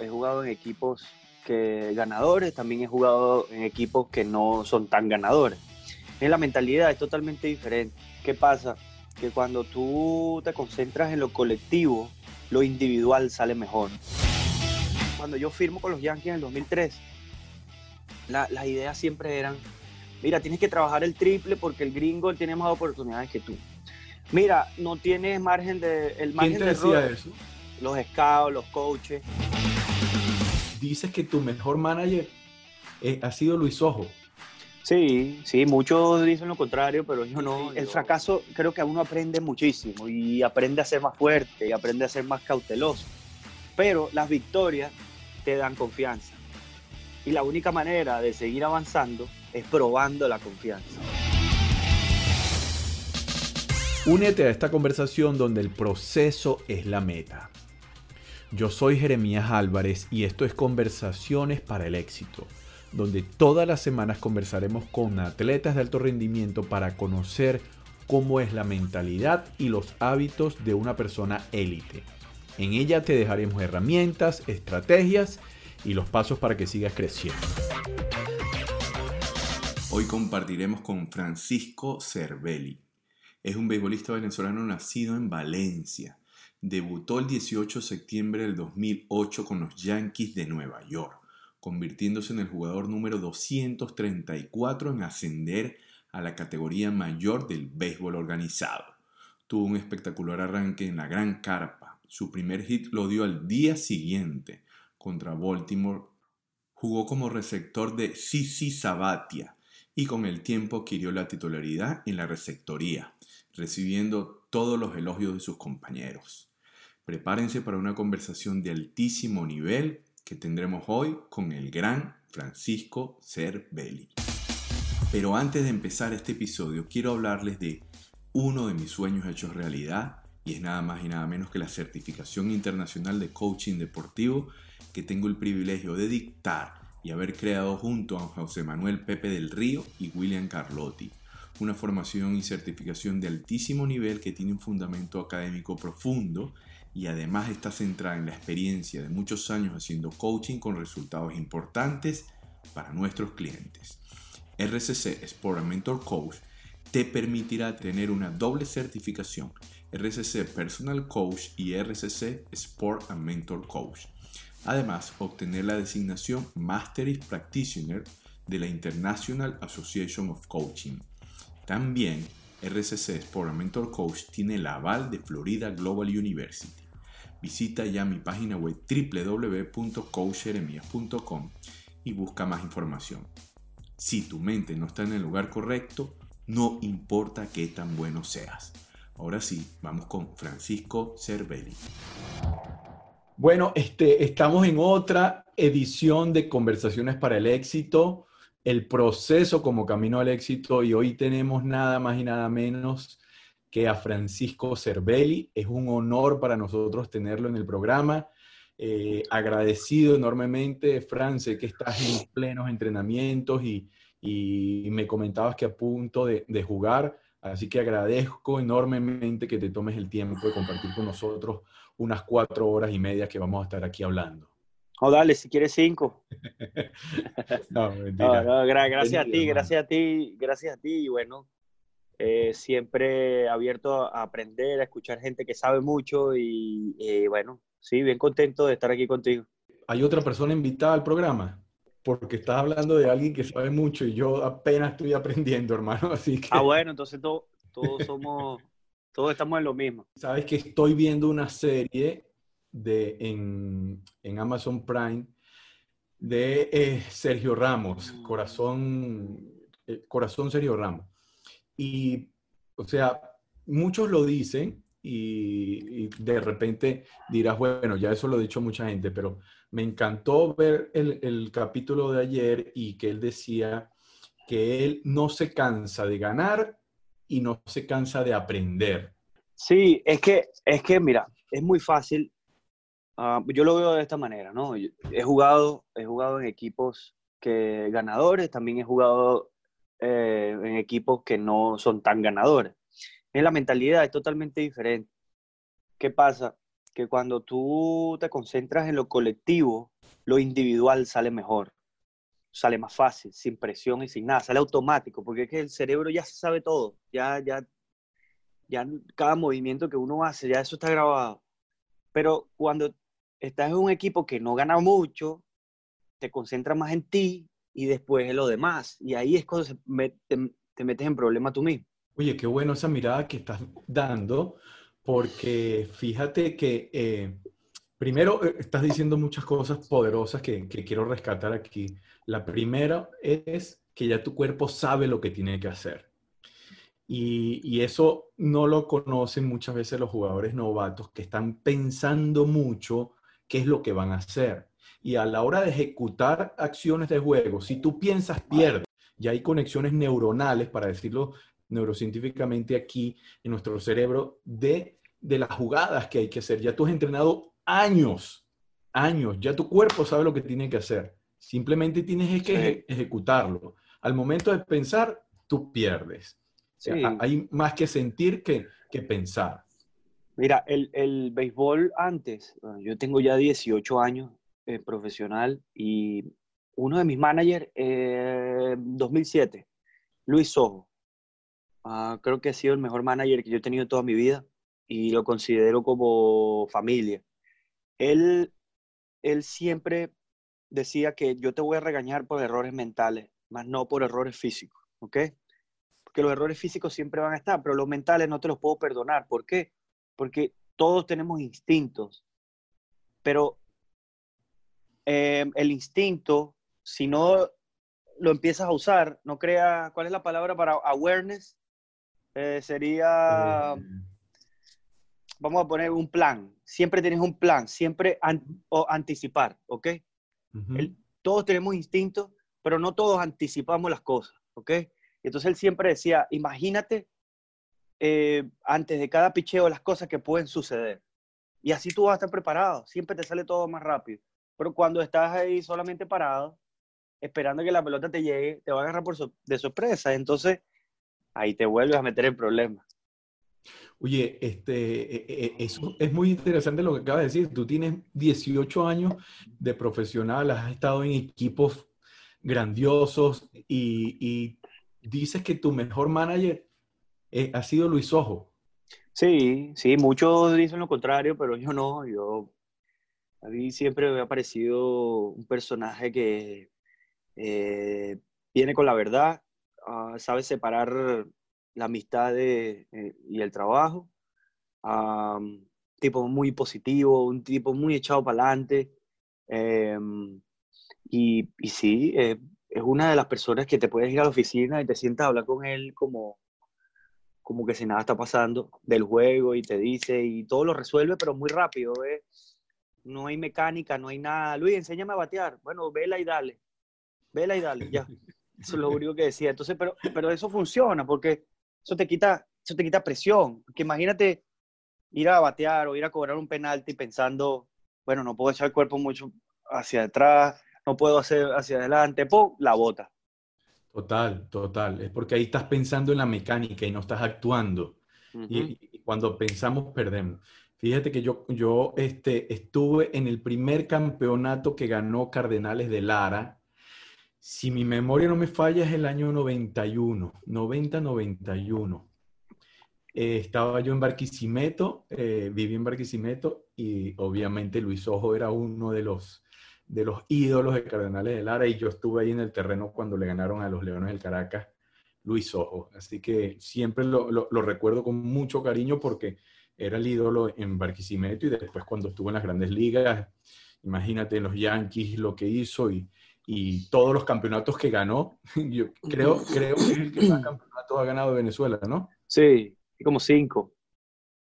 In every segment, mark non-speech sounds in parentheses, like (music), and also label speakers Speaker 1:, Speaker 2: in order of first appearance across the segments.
Speaker 1: he jugado en equipos que ganadores, también he jugado en equipos que no son tan ganadores. Es la mentalidad, es totalmente diferente. ¿Qué pasa? Que cuando tú te concentras en lo colectivo, lo individual sale mejor. Cuando yo firmo con los Yankees en el 2003, las ideas siempre eran, mira, tienes que trabajar el triple porque el gringo tiene más oportunidades que tú. Mira, no tienes margen de... El margen
Speaker 2: ¿Quién te decía eso?
Speaker 1: Los scouts, los coaches.
Speaker 2: Dices que tu mejor manager eh, ha sido Luis Ojo.
Speaker 1: Sí, sí, muchos dicen lo contrario, pero yo no. El fracaso creo que uno aprende muchísimo y aprende a ser más fuerte y aprende a ser más cauteloso. Pero las victorias te dan confianza. Y la única manera de seguir avanzando es probando la confianza.
Speaker 2: Únete a esta conversación donde el proceso es la meta. Yo soy Jeremías Álvarez y esto es Conversaciones para el Éxito, donde todas las semanas conversaremos con atletas de alto rendimiento para conocer cómo es la mentalidad y los hábitos de una persona élite. En ella te dejaremos herramientas, estrategias y los pasos para que sigas creciendo. Hoy compartiremos con Francisco Cervelli. Es un beisbolista venezolano nacido en Valencia. Debutó el 18 de septiembre del 2008 con los Yankees de Nueva York, convirtiéndose en el jugador número 234 en ascender a la categoría mayor del béisbol organizado. Tuvo un espectacular arranque en la Gran Carpa. Su primer hit lo dio al día siguiente contra Baltimore. Jugó como receptor de Sisi Sabatia y con el tiempo adquirió la titularidad en la receptoría, recibiendo todos los elogios de sus compañeros. Prepárense para una conversación de altísimo nivel que tendremos hoy con el gran Francisco Cervelli. Pero antes de empezar este episodio, quiero hablarles de uno de mis sueños hechos realidad y es nada más y nada menos que la certificación internacional de coaching deportivo que tengo el privilegio de dictar y haber creado junto a José Manuel Pepe del Río y William Carlotti, una formación y certificación de altísimo nivel que tiene un fundamento académico profundo y además está centrada en la experiencia de muchos años haciendo coaching con resultados importantes para nuestros clientes. RCC Sport Mentor Coach te permitirá tener una doble certificación, RCC Personal Coach y RCC Sport Mentor Coach Además, obtener la designación Master's Practitioner de la International Association of Coaching. También, RCC Sport Mentor Coach tiene el aval de Florida Global University. Visita ya mi página web www.coachjeremías.com y busca más información. Si tu mente no está en el lugar correcto, no importa qué tan bueno seas. Ahora sí, vamos con Francisco Cervelli. Bueno, este, estamos en otra edición de Conversaciones para el Éxito, el proceso como camino al éxito y hoy tenemos nada más y nada menos que a Francisco Cervelli. Es un honor para nosotros tenerlo en el programa. Eh, agradecido enormemente, Fran, sé que estás en plenos entrenamientos y, me comentabas que a punto de, de jugar, así que agradezco enormemente que te tomes el tiempo de compartir con nosotros unas cuatro horas y media que vamos a estar aquí hablando.
Speaker 1: Oh, dale, si quieres cinco. (laughs) no, mentira. gracias a ti, gracias a ti, gracias a ti. Y bueno, eh, siempre abierto a aprender, a escuchar gente que sabe mucho y bueno, sí, bien contento de estar aquí contigo.
Speaker 2: ¿Hay otra persona invitada al programa? Porque estás hablando de alguien que sabe mucho y yo apenas estoy aprendiendo, hermano, (laughs) así que...
Speaker 1: Ah, bueno, entonces todos somos todos estamos en lo mismo.
Speaker 2: Sabes que estoy viendo una serie de, en, Amazon Prime de eh, Sergio Ramos, mm. Corazón, eh, Corazón Sergio Ramos. Y, o sea, muchos lo dicen y, de repente dirás, bueno, ya eso lo ha dicho mucha gente, pero me encantó ver el, el capítulo de ayer y que él decía que él no se cansa de ganar y no se cansa de aprender.
Speaker 1: Sí, es que, es que mira, es muy fácil. Ah, yo lo veo de esta manera, ¿no? He jugado, he jugado en equipos que ganadores, también he jugado eh, en equipos que no son tan ganadores. Es la mentalidad, es totalmente diferente. ¿Qué pasa? que cuando tú te concentras en lo colectivo, lo individual sale mejor, sale más fácil, sin presión y sin nada, sale automático, porque es que el cerebro ya sabe todo, ya, ya, ya cada movimiento que uno hace, ya eso está grabado. Pero cuando estás en un equipo que no gana mucho, te concentras más en ti y después en lo demás, y ahí es cuando te metes en problema tú mismo.
Speaker 2: Oye, qué bueno esa mirada que estás dando, porque fíjate que eh, primero eh, estás diciendo muchas cosas poderosas que, quiero rescatar aquí. La primera es que ya tu cuerpo sabe lo que tiene que hacer. Y, eso no lo conocen muchas veces los jugadores novatos que están pensando mucho qué es lo que van a hacer. Y a la hora de ejecutar acciones de juego, si tú piensas, pierdes. Ya hay conexiones neuronales, para decirlo neurocientíficamente aquí en nuestro cerebro de, de las jugadas que hay que hacer. Ya tú has entrenado años, años, ya tu cuerpo sabe lo que tiene que hacer. Simplemente tienes que ejecutarlo. Al momento de pensar, tú pierdes. hay más que sentir que, que pensar.
Speaker 1: Mira, el, el, béisbol antes, yo tengo ya 18 años eh, profesional y uno de mis managers, eh, 2007, Luis Sojo, Ah, creo que ha sido el mejor manager que yo he tenido toda mi vida y lo considero como familia. Él, él siempre decía que yo te voy a regañar por errores mentales, más no por errores físicos, ¿ok? Porque los errores físicos siempre van a estar, pero los mentales no te los puedo perdonar. ¿Por qué? Porque todos tenemos instintos, pero eh, el instinto, si no lo empiezas a usar, no crea, ¿cuál es la palabra para awareness? Eh, sería, eh. vamos a poner un plan. Siempre tienes un plan, siempre o anticipar, ¿ok? todos tenemos instintos, pero no todos anticipamos las cosas, ¿ok? Entonces él siempre decía, imagínate eh, antes de cada picheo las cosas que pueden suceder. Y así tú vas a estar preparado, siempre te sale todo más rápido. Pero cuando estás ahí solamente parado, esperando que la pelota te llegue, te va a agarrar por de sorpresa. Entonces, ahí te vuelves a meter en problemas.
Speaker 2: Oye, este, e, e, e, eso es muy interesante lo que acabas de decir. Tú tienes 18 años de profesional, has estado en equipos grandiosos y, dices que tu mejor manager eh, ha sido Luis Ojo.
Speaker 1: Sí, sí, muchos dicen lo contrario, pero yo no. Yo, a mí siempre me ha parecido un personaje que eh, viene con la verdad, Ah, sabe separar la amistad eh, y el trabajo. un tipo muy positivo, un tipo muy echado para adelante. Em, y, y, sí, es una de las personas que te puedes ir a la oficina y te sientas a hablar con él como, como que si nada está pasando del juego y te dice y todo lo resuelve, pero muy rápido. No hay mecánica, no hay nada. Luis, enséñame a batear. Bueno, vela y dale. Vela y dale, ya. (laughs) Eso es lo único que decía. Entonces, pero, pero eso funciona porque eso te quita, eso te quita presión. Que imagínate ir a batear o ir a cobrar un penalti pensando, bueno, no puedo echar el cuerpo mucho hacia atrás, no puedo hacer hacia adelante, ¡pum! la bota.
Speaker 2: Total, total. Es porque ahí estás pensando en la mecánica y no estás actuando. y, cuando pensamos, perdemos. Fíjate que yo, yo este, estuve en el primer campeonato que ganó Cardenales de Lara si mi memoria no me falla, es el año 91, 90-91. Eh, estaba yo en Barquisimeto, eh, viví en Barquisimeto y obviamente Luis Ojo era uno de los, de los ídolos de Cardenales de Lara y yo estuve ahí en el terreno cuando le ganaron a los Leones del Caracas, Luis Ojo. Así que siempre lo, lo recuerdo con mucho cariño porque era el ídolo en Barquisimeto y después cuando estuvo en las grandes ligas, imagínate en los Yankees lo que hizo y y todos los campeonatos que ganó, (laughs) yo creo, creo que es el que más campeonatos ha ganado Venezuela, ¿no?
Speaker 1: Sí, como cinco.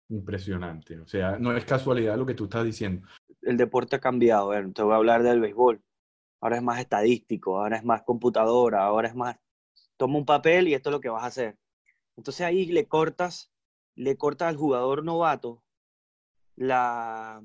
Speaker 2: Impresionante, o sea, no es casualidad lo que tú estás diciendo.
Speaker 1: El deporte ha cambiado, te voy a hablar del béisbol. Ahora es más estadístico, ahora es más computadora, ahora es más, toma un papel y esto es lo que vas a hacer. Entonces ahí le cortas, le cortas al jugador novato la,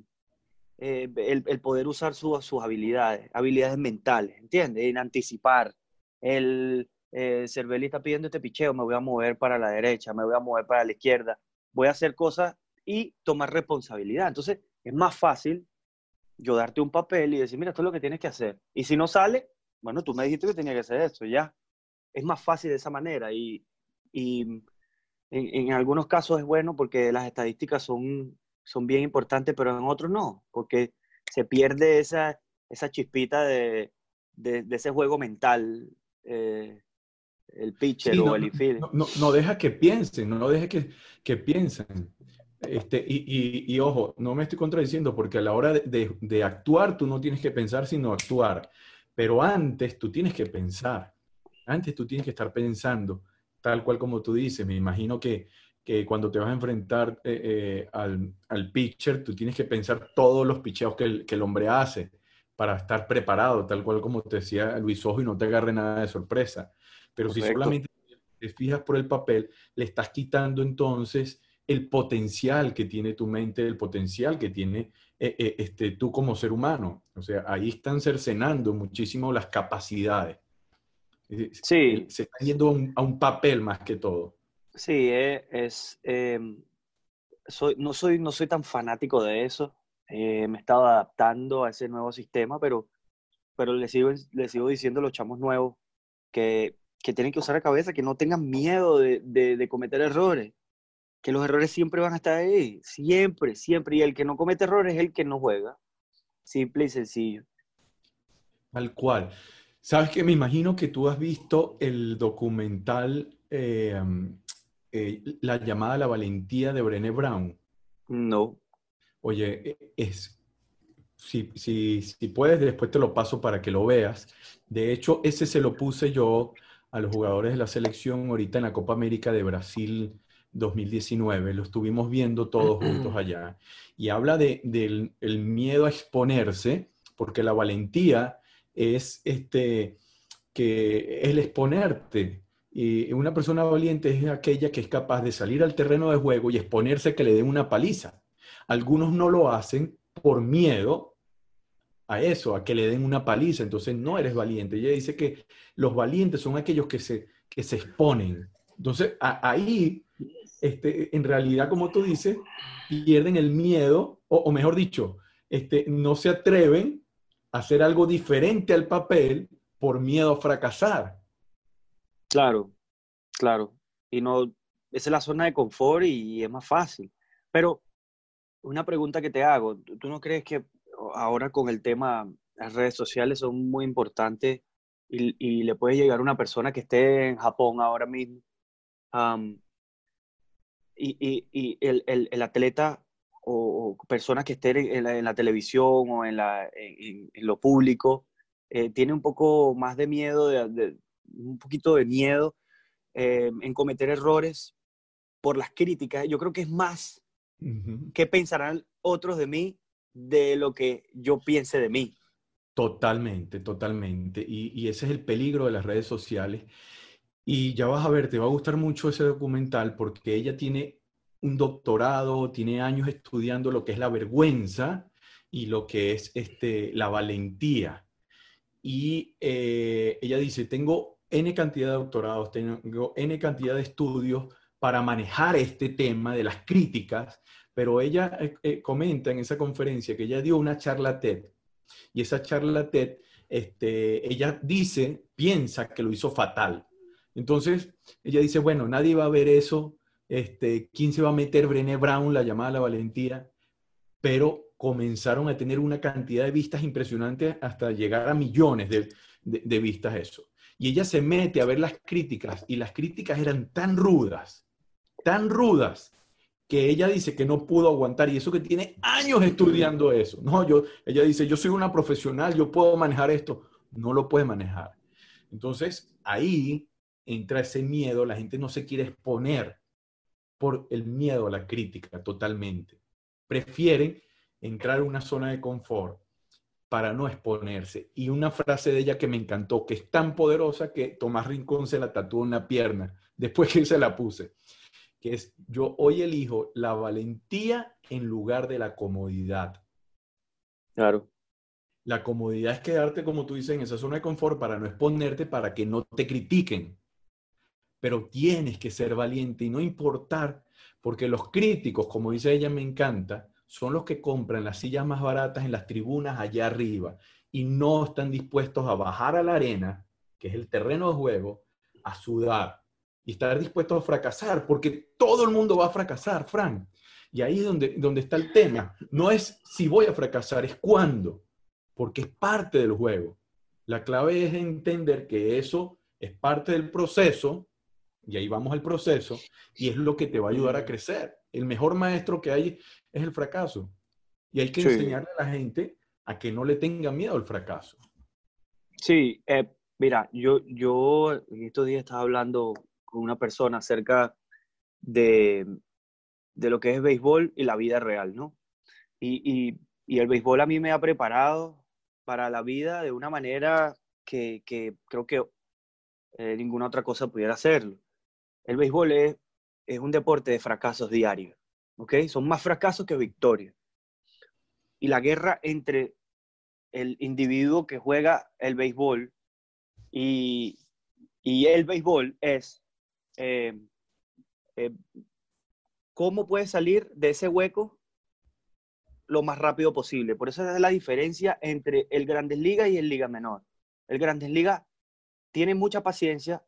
Speaker 1: eh, el, poder usar sus habilidades, habilidades mentales, ¿entiendes? En anticipar. El eh, Cervelli está pidiendo este picheo, me voy a mover para la derecha, me voy a mover para la izquierda, voy a hacer cosas y tomar responsabilidad. Entonces, es más fácil yo darte un papel y decir, mira, esto es lo que tienes que hacer. Y si no sale, bueno, tú me dijiste que tenía que hacer esto, ya. Es más fácil de esa manera y, y en, en, algunos casos es bueno porque las estadísticas son, son bien importantes, pero en otros no, porque se pierde esa, esa chispita de, de, ese juego mental. Eh, el pitcher o el infield.
Speaker 2: No, no, deja que piensen, no deja que, que piensen. Este, y, y, ojo, no me estoy contradiciendo porque a la hora de, de, actuar tú no tienes que pensar sino actuar. Pero antes tú tienes que pensar. Antes tú tienes que estar pensando, tal cual como tú dices. Me imagino que, que cuando te vas a enfrentar eh, eh, al, al, pitcher, tú tienes que pensar todos los picheos que el, que el hombre hace para estar preparado, tal cual como te decía Luis Ojo, y no te agarre nada de sorpresa. Pero si solamente te fijas por el papel, le estás quitando entonces el potencial que tiene tu mente, el potencial que tiene eh, eh, este, tú como ser humano. O sea, ahí están cercenando muchísimo las capacidades.
Speaker 1: Sí.
Speaker 2: Se está yendo a un, papel más que todo.
Speaker 1: Sí, eh, es... Em, soy, no, soy, no soy tan fanático de eso. me he estado adaptando a ese nuevo sistema, pero, pero le, sigo, le sigo diciendo a los chamos nuevos que que tienen que usar la cabeza, que no tengan miedo de, de, cometer errores, que los errores siempre van a estar ahí, siempre, siempre, y el que no comete errores es el que no juega, simple y sencillo.
Speaker 2: Tal cual. Sabes que me imagino que tú has visto el documental eh, eh, La llamada a la valentía de Brené Brown.
Speaker 1: No.
Speaker 2: Oye, e, es, si, si, si puedes, después te lo paso para que lo veas. De hecho, ese se lo puse yo a los jugadores de la selección ahorita en la Copa América de Brasil 2019. Lo estuvimos viendo todos juntos allá. Y habla de, del el miedo a exponerse, porque la valentía es este, que el exponerte. Y una persona valiente es aquella que es capaz de salir al terreno de juego y exponerse que le den una paliza. Algunos no lo hacen por miedo a eso, a que le den una paliza, entonces no eres valiente. Ella dice que los valientes son aquellos que se, que se exponen. Entonces ahí, este, en realidad, como tú dices, pierden el miedo, o, mejor dicho, este, no se atreven a hacer algo diferente al papel por miedo a fracasar.
Speaker 1: Claro, claro. Y no, esa es la zona de confort y es más fácil. Pero una pregunta que te hago, ¿tú no crees que ahora con el tema, las redes sociales son muy importantes y, le puede llegar una persona que esté en Japón ahora mismo. Y, el, atleta o, personas que estén en la, televisión o en, la, en, lo público eh, tiene un poco más de miedo, de, un poquito de miedo eh, en cometer errores por las críticas. Yo creo que es más qué pensarán otros de mí de lo que yo piense de mí.
Speaker 2: Totalmente, totalmente. Y, ese es el peligro de las redes sociales. Y ya vas a ver, te va a gustar mucho ese documental porque ella tiene un doctorado, tiene años estudiando lo que es la vergüenza y lo que es este, la valentía. Y eh, ella dice, tengo N cantidad de doctorados, tengo N cantidad de estudios para manejar este tema de las críticas, pero ella eh, eh, comenta en esa conferencia que ella dio una charla TED y esa charla TED, este, ella dice, piensa que lo hizo fatal. Entonces, ella dice, bueno, nadie va a ver eso, este, ¿quién se va a meter? Brené Brown, la llamada la valentía, pero comenzaron a tener una cantidad de vistas impresionantes hasta llegar a millones de, de vistas eso. Y ella se mete a ver las críticas y las críticas eran tan rudas, tan rudas, que ella dice que no pudo aguantar y eso que tiene años estudiando eso. No, yo, ella dice, yo soy una profesional, yo puedo manejar esto. No lo puede manejar. Entonces, ahí entra ese miedo, la gente no se quiere exponer por el miedo a la crítica totalmente. Prefieren entrar en una zona de confort para no exponerse. Y una frase de ella que me encantó, que es tan poderosa que Tomás Rincón se la tatuó en la pierna (laughs) después que se la puse que es yo hoy elijo la valentía en lugar de la comodidad.
Speaker 1: Claro.
Speaker 2: La comodidad es quedarte, como tú dices, en esa zona de confort para no exponerte, para que no te critiquen. Pero tienes que ser valiente y no importar, porque los críticos, como dice ella, me encanta, son los que compran las sillas más baratas en las tribunas allá arriba y no están dispuestos a bajar a la arena, que es el terreno de juego, a sudar y estar dispuestos a fracasar, porque todo el mundo va a fracasar, Frank. Y ahí es donde, donde está el tema. No es si voy a fracasar, es cuándo, porque es parte del juego. La clave es entender que eso es parte del proceso, y ahí vamos al proceso, y es lo que te va a ayudar a crecer. El mejor maestro que hay es el fracaso. Y hay que enseñarle a la gente a que no le tenga miedo al fracaso.
Speaker 1: Sí, eh, mira, yo, yo en estos días estaba hablando con una persona acerca de, de lo que es béisbol y la vida real, ¿no? Y, y, el béisbol a mí me ha preparado para la vida de una manera que, que creo que eh, ninguna otra cosa pudiera hacerlo. El béisbol es, un deporte de fracasos diarios, ¿ok? Son más fracasos que victorias. Y la guerra entre el individuo que juega el béisbol y, y el béisbol es eh, eh, cómo puede salir de ese hueco lo más rápido posible. Por eso es la diferencia entre el Grandes Ligas y el Liga Menor. El Grandes Ligas tiene mucha paciencia,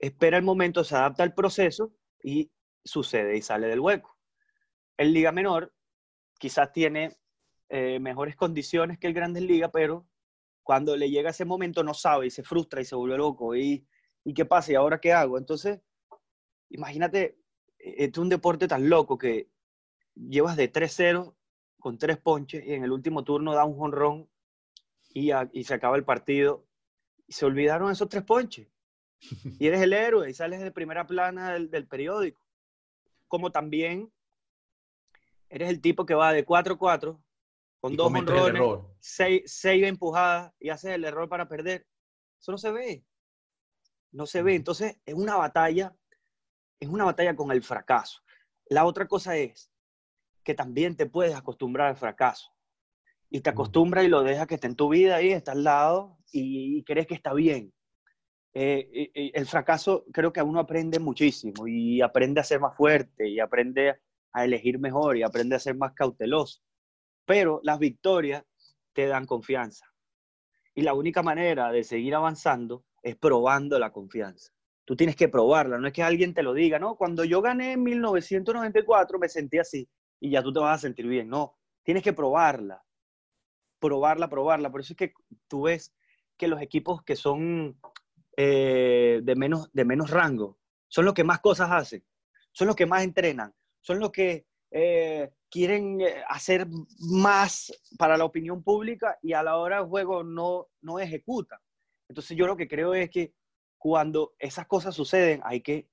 Speaker 1: espera el momento, se adapta al proceso y sucede y sale del hueco. El Liga Menor quizás tiene eh, mejores condiciones que el Grandes Ligas, pero cuando le llega ese momento no sabe y se frustra y se vuelve loco. ¿Y, ¿y qué pasa? ¿Y ahora qué hago? Entonces, imagínate este es un deporte tan loco que llevas de 3-0 con tres ponches y en el último turno da un jonrón y, y se acaba el partido. Y se olvidaron esos tres ponches. Y eres el héroe y sales de primera plana del, del periódico. Como también eres el tipo que va de 4-4 con dos jonrones, seis, seis empujadas y haces el error para perder. Eso no se ve. No se ve. Entonces es una batalla es una batalla con el fracaso. La otra cosa es que también te puedes acostumbrar al fracaso. Y te acostumbras y lo dejas que esté en tu vida ahí, está al lado y, crees que está bien. Eh, el fracaso creo que a uno aprende muchísimo y aprende a ser más fuerte y aprende a elegir mejor y aprende a ser más cauteloso. Pero las victorias te dan confianza. Y la única manera de seguir avanzando es probando la confianza. Tú tienes que probarla, no es que alguien te lo diga, ¿no? Cuando yo gané en 1994 me sentí así y ya tú te vas a sentir bien. No, tienes que probarla, probarla, probarla. Por eso es que tú ves que los equipos que son eh, de, menos, de menos rango son los que más cosas hacen, son los que más entrenan, son los que eh, quieren eh, hacer más para la opinión pública y a la hora del juego no, no ejecutan. Entonces yo lo que creo es que cuando esas cosas suceden, hay que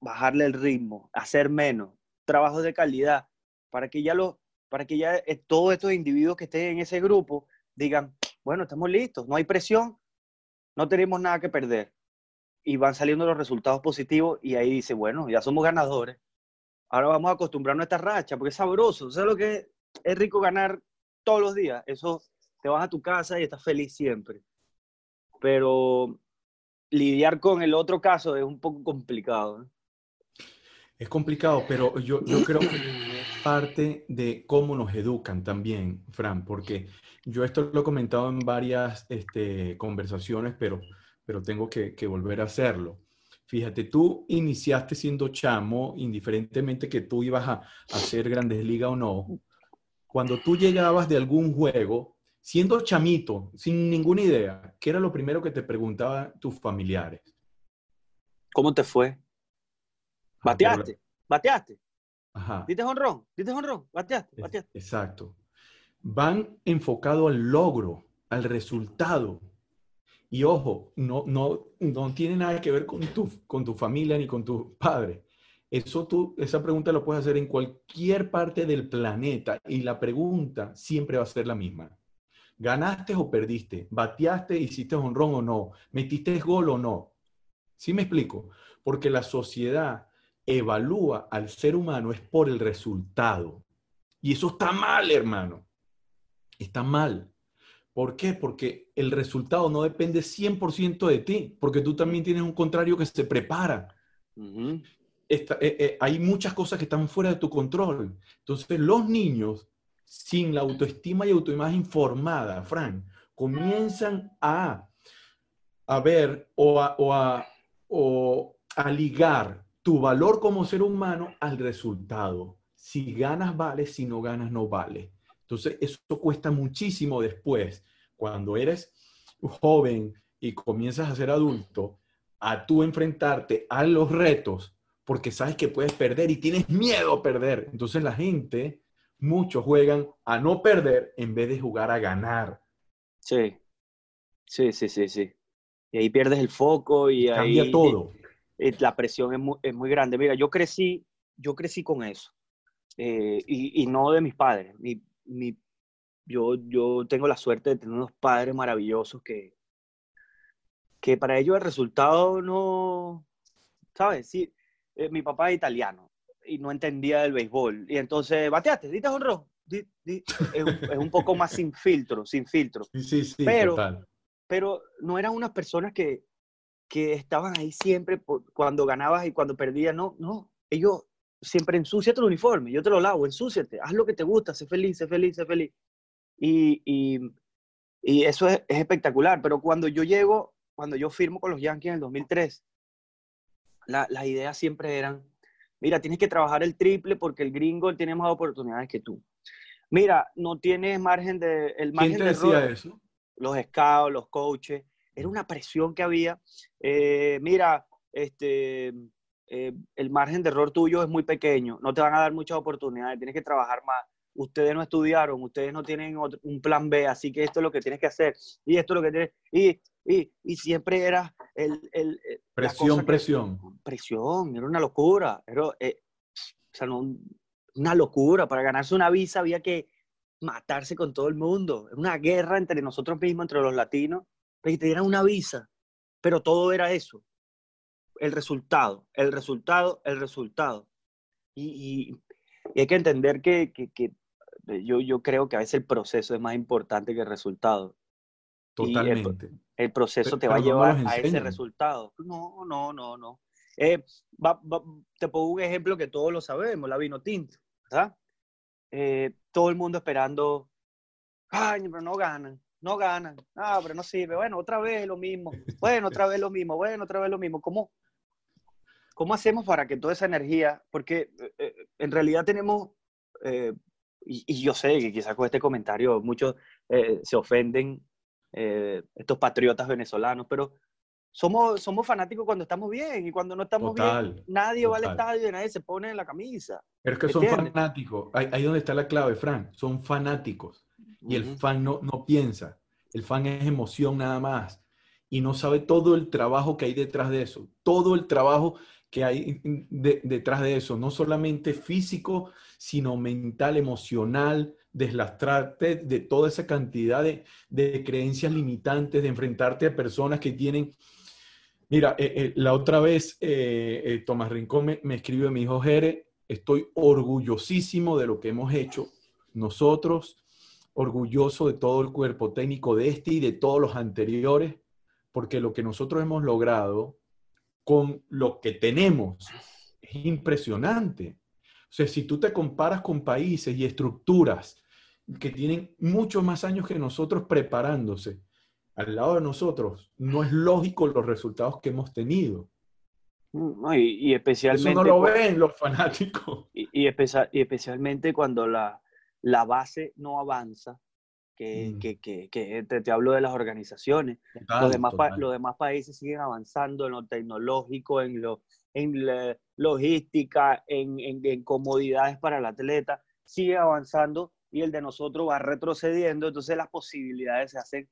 Speaker 1: bajarle el ritmo, hacer menos, trabajos de calidad, para que ya, lo, para que ya todos estos individuos que estén en ese grupo digan, bueno, estamos listos, no hay presión, no tenemos nada que perder. Y van saliendo los resultados positivos y ahí dice, bueno, ya somos ganadores. Ahora vamos a acostumbrarnos a esta racha, porque es sabroso. ¿Sabes lo que es? Es rico ganar todos los días. Eso te vas a tu casa y estás feliz siempre. Pero lidiar con el otro caso es un poco complicado.
Speaker 2: Es complicado, pero yo, yo creo que parte de cómo nos educan también, Fran, porque yo esto lo he comentado en varias este, conversaciones, pero, pero tengo que, que, volver a hacerlo. Fíjate, tú iniciaste siendo chamo, indiferentemente que tú ibas a, a hacer grandes ligas o no. Cuando tú llegabas de algún juego, siendo chamito, sin ninguna idea, ¿qué era lo primero que te preguntaban tus familiares?
Speaker 1: ¿Cómo te fue? Ah, ¿Bateaste? ¿Bateaste? Ajá. ¿Diste honrón? ¿Diste honrón? ¿Bateaste? ¿Bateaste?
Speaker 2: Exacto. Van enfocado al logro, al resultado. Y ojo, no, no, no tiene nada que ver con tu, con tu familia ni con tu padre. Eso tú, esa pregunta lo puedes hacer en cualquier parte del planeta y la pregunta siempre va a ser la misma. ¿Ganaste o perdiste? ¿Bateaste, hiciste honrón o no? ¿Metiste gol o no? ¿Sí me explico? Porque la sociedad evalúa al ser humano es por el resultado. Y eso está mal, hermano. Está mal. ¿Por qué? Porque el resultado no depende 100% de ti, porque tú también tienes un contrario que se prepara. hay muchas cosas que están fuera de tu control. Entonces, los niños sin la autoestima y autoimagen formada, Frank, comienzan a, a ver o a, o, a, o a ligar tu valor como ser humano al resultado. Si ganas, vale, si no ganas, no vale. Entonces, eso cuesta muchísimo después, cuando eres joven y comienzas a ser adulto, a tú enfrentarte a los retos, porque sabes que puedes perder y tienes miedo a perder. Entonces, la gente, muchos juegan a no perder en vez de jugar a ganar.
Speaker 1: Sí, sí, sí, sí, sí. Y ahí pierdes el foco y
Speaker 2: Cambia
Speaker 1: ahí...
Speaker 2: todo.
Speaker 1: La presión es muy, es muy, grande. Mira, yo crecí, yo crecí con eso. Eh, y, y, no de mis padres. Mi, mi, yo, yo tengo la suerte de tener unos padres maravillosos que, que para ellos el resultado no, ¿sabes? Sí, eh, mi papá es italiano y no entendía del béisbol. Y entonces, bateaste, diste honrón. Di, di. Es, es, un poco más sin filtro, sin filtro. (laughs)
Speaker 2: Sí, sí, sí,
Speaker 1: pero,
Speaker 2: total.
Speaker 1: pero no eran unas personas que, que estaban ahí siempre por, cuando ganabas y cuando perdías. No, no. Ellos siempre ensúciate el uniforme, yo te lo lavo, ensúciate, haz lo que te gusta, sé feliz, sé feliz, sé feliz. Y, y, y eso es, es, espectacular, pero cuando yo llego, cuando yo firmo con los Yankees en el 2003, las la ideas siempre eran, mira, tienes que trabajar el triple porque el gringo tiene más oportunidades que tú. Mira, no tienes margen de... El margen
Speaker 2: ¿Quién te
Speaker 1: de
Speaker 2: decía
Speaker 1: error,
Speaker 2: eso?
Speaker 1: Los scouts, los coaches, era una presión que había. Eh, mira, este, eh, el margen de error tuyo es muy pequeño, no te van a dar muchas oportunidades, tienes que trabajar más. Ustedes no estudiaron, ustedes no tienen otro, un plan B, así que esto es lo que tienes que hacer, y esto es lo que tienes, y, y, y siempre era el... el
Speaker 2: presión,
Speaker 1: que,
Speaker 2: presión.
Speaker 1: Presión, era una locura, era, eh, o sea, no, una locura, para ganarse una visa había que matarse con todo el mundo, una guerra entre nosotros mismos, entre los latinos, para que te dieran una visa, pero todo era eso, el resultado, el resultado, el resultado. Y, y, y hay que entender que, que, que, yo, yo creo que a veces el proceso es más importante que el resultado.
Speaker 2: Totalmente.
Speaker 1: El, el, proceso te va a llevar a ese resultado. No, no, no, no. Eh, va, va, te pongo un ejemplo que todos lo sabemos, la vino tinto, ¿verdad? Eh, todo el mundo esperando, ay, pero no ganan, no ganan, ah, pero no sirve, bueno, otra vez lo mismo, bueno, otra vez lo mismo, bueno, otra vez lo mismo, ¿cómo, ¿Cómo hacemos para que toda esa energía, porque eh, en realidad tenemos, eh, y, y, yo sé que quizás con este comentario muchos eh, se ofenden, eh, estos patriotas venezolanos, pero somos, somos fanáticos cuando estamos bien y cuando no estamos
Speaker 2: total,
Speaker 1: bien, nadie
Speaker 2: total.
Speaker 1: va al estadio y nadie se pone en la camisa.
Speaker 2: Pero es que son ¿entiendes? fanáticos, ahí, ahí donde está la clave, Frank, son fanáticos. Y uh -huh. el fan no, no piensa, el fan es emoción nada más y no sabe todo el trabajo que hay detrás de eso, todo el trabajo que hay de, detrás de eso, no solamente físico, sino mental, emocional, deslastrarte de toda esa cantidad de, de creencias limitantes, de enfrentarte a personas que tienen... Mira, eh, eh, la otra vez eh, Tomás Rincón me, me escribió, me dijo, Jere, estoy orgullosísimo de lo que hemos hecho nosotros, orgulloso de todo el cuerpo técnico de este y de todos los anteriores, porque lo que nosotros hemos logrado con lo que tenemos es impresionante. O sea, si tú te comparas con países y estructuras que tienen muchos más años que nosotros preparándose al lado de nosotros, no es lógico los resultados que hemos tenido.
Speaker 1: No, y, y, especialmente...
Speaker 2: Eso no lo ven los fanáticos.
Speaker 1: Y, y, y especialmente cuando la, la, base no avanza, que, mm. que, que, que te, te, hablo de las organizaciones. Total, los, demás los demás países siguen avanzando en lo tecnológico, en, lo, en la logística, en, en, en comodidades para el atleta, sigue avanzando y el de nosotros va retrocediendo, entonces las posibilidades se hacen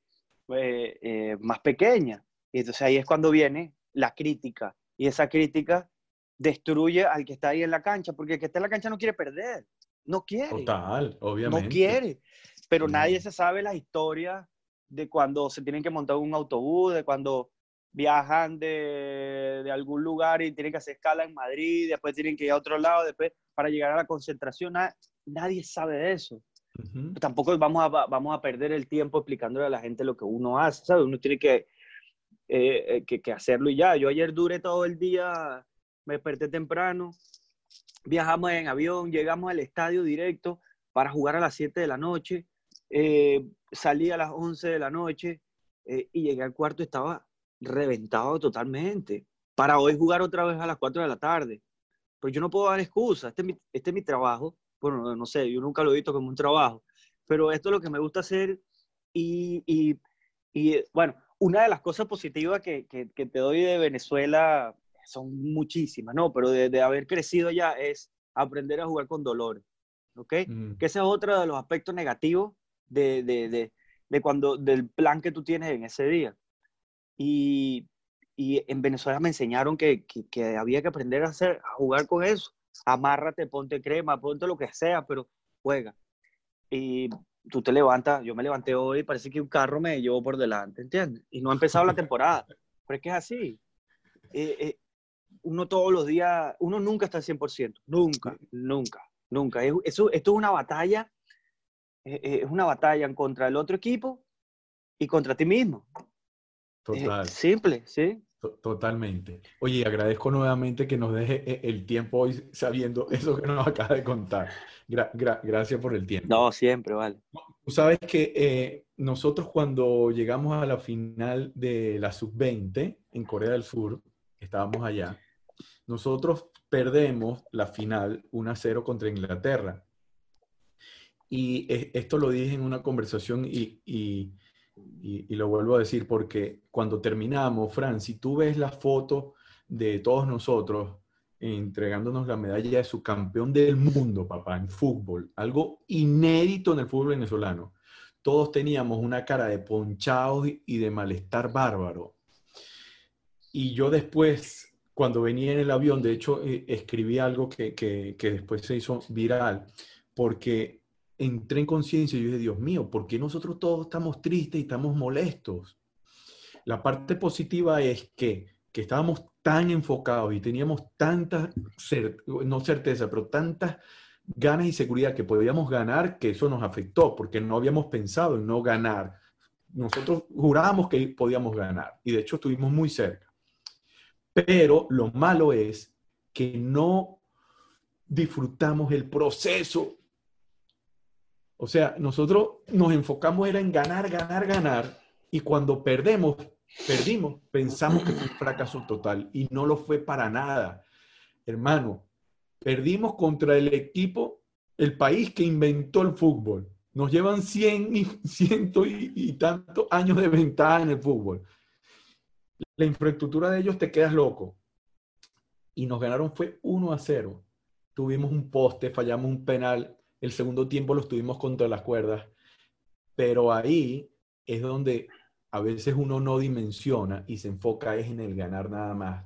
Speaker 1: eh, eh, más pequeñas. Y entonces ahí es cuando viene la crítica. Y esa crítica destruye al que está ahí en la cancha, porque el que está en la cancha no quiere perder. No quiere.
Speaker 2: Total, obviamente.
Speaker 1: No quiere. Pero nadie se sabe la historia de cuando se tienen que montar un autobús, de cuando viajan de, de, algún lugar y tienen que hacer escala en Madrid, después tienen que ir a otro lado, después para llegar a la concentración. Nadie sabe de eso. Uh -huh. Tampoco vamos a, vamos a perder el tiempo explicándole a la gente lo que uno hace, ¿sabes? Uno tiene que, eh, que, que, hacerlo y ya. Yo ayer duré todo el día me desperté temprano, viajamos en avión, llegamos al estadio directo para jugar a las 7 de la noche, eh, salí a las 11 de la noche eh, y llegué al cuarto, estaba reventado totalmente. Para hoy jugar otra vez a las 4 de la tarde. Pues yo no puedo dar excusa, este este es mi trabajo. Bueno, no sé, yo nunca lo he visto como un trabajo, pero esto es lo que me gusta hacer y bueno, una de las cosas positivas que, que, que, te doy de Venezuela son muchísimas, ¿no? Pero de, de haber crecido allá es aprender a jugar con dolor, ¿ok? Mm. Que ese es otro de los aspectos negativos de, de, de, cuando, del plan que tú tienes en ese día. Y, y en Venezuela me enseñaron que, que, que, había que aprender a, hacer, a jugar con eso. Amárrate, ponte crema, ponte lo que sea, pero juega. Y tú te levantas, yo me levanté hoy y parece que un carro me llevó por delante, ¿entiendes? Y no ha empezado la temporada. Pero es que es así. Eh, eh, uno todos los días, uno nunca está al 100%, nunca, nunca, nunca. Es, eso, esto es una batalla, es una batalla contra el otro equipo y contra ti mismo.
Speaker 2: Total.
Speaker 1: simple, sí.
Speaker 2: Totalmente. Oye, agradezco nuevamente que nos deje eh, el tiempo hoy sabiendo (laughs) eso que nos acaba de contar. Gra gra gracias por el tiempo.
Speaker 1: No, siempre, vale.
Speaker 2: Tú sabes que eh, nosotros cuando llegamos a la final de la sub-20 en Corea del Sur, estábamos allá, nosotros perdemos la final 1-0 contra Inglaterra. Y esto lo dije en una conversación y, y y, lo vuelvo a decir porque cuando terminamos, Fran, si tú ves la foto de todos nosotros entregándonos la medalla de su campeón del mundo, papá, en fútbol, algo inédito en el fútbol venezolano. Todos teníamos una cara de ponchados y de malestar bárbaro. Y yo después, cuando venía en el avión, de hecho, eh, escribí algo que, que, que después se hizo viral, porque entré en conciencia y dije, Dios mío, ¿por qué nosotros todos estamos tristes y estamos molestos? La parte positiva es que, que estábamos tan enfocados y teníamos tanta, no certeza, pero tantas ganas y seguridad que podíamos ganar, que eso nos afectó, porque no habíamos pensado en no ganar. Nosotros jurábamos que podíamos ganar y de hecho estuvimos muy cerca. Pero lo malo es que no disfrutamos el proceso o sea, nosotros nos enfocamos era en ganar, ganar, ganar, y cuando perdemos, perdimos, pensamos que fue un fracaso total, y no lo fue para nada. Hermano, perdimos contra el equipo, el país que inventó el fútbol. Nos llevan 100 y (laughs) ciento y, y tantos años de ventaja en el fútbol. La infraestructura de ellos te quedas loco. Y nos ganaron fue 1 a 0. Tuvimos un poste, fallamos un penal, el segundo tiempo lo estuvimos contra las cuerdas, pero ahí es donde a veces uno no dimensiona y se enfoca es en el ganar nada más.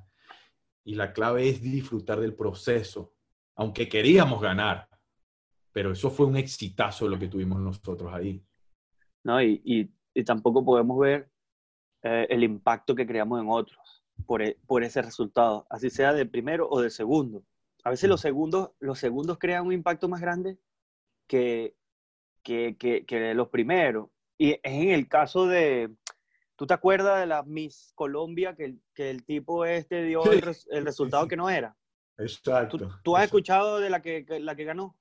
Speaker 2: Y la clave es disfrutar del proceso, aunque queríamos ganar, pero eso fue un exitazo lo que tuvimos nosotros ahí.
Speaker 1: No, y, tampoco podemos ver eh, el impacto que creamos en otros por, e, por ese resultado, así sea de primero o de segundo. A veces los segundos, los segundos crean un impacto más grande que, que, que, los primeros. Y es en el caso de, ¿tú te acuerdas de la Miss Colombia que el, que el tipo este dio el, resultado que no era?
Speaker 2: Exacto.
Speaker 1: ¿Tú, has escuchado de la que, la que ganó?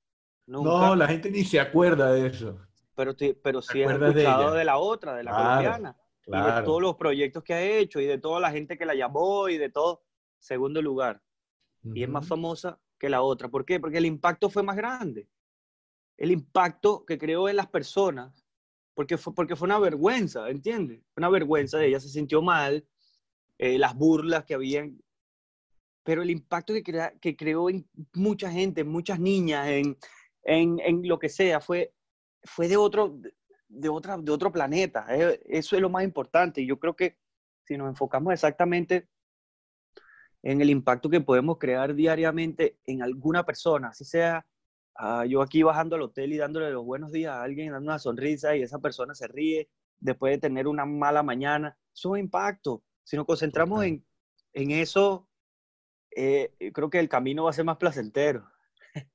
Speaker 2: No, la gente ni se acuerda de eso.
Speaker 1: Pero, pero sí has escuchado de, la otra, de la colombiana. Y de todos los proyectos que ha hecho y de toda la gente que la llamó y de todo. Segundo lugar. Y es más famosa que la otra. ¿Por qué? Porque el impacto fue más grande el impacto que creó en las personas, porque fue, porque fue una vergüenza, ¿entiendes? Una vergüenza, ella se sintió mal, eh, las burlas que habían, pero el impacto que, que creó en mucha gente, muchas niñas, en, en, en, lo que sea, fue, fue de, otro, de, otra, de otro planeta. Eh, eso es lo más importante. Y yo creo que si nos enfocamos exactamente en el impacto que podemos crear diariamente en alguna persona, así sea Ah, yo aquí bajando al hotel y dándole los buenos días a alguien, dando una sonrisa y esa persona se ríe después de tener una mala mañana, eso es impacto. Si nos concentramos en, en eso, eh, creo que el camino va a ser más placentero. (laughs)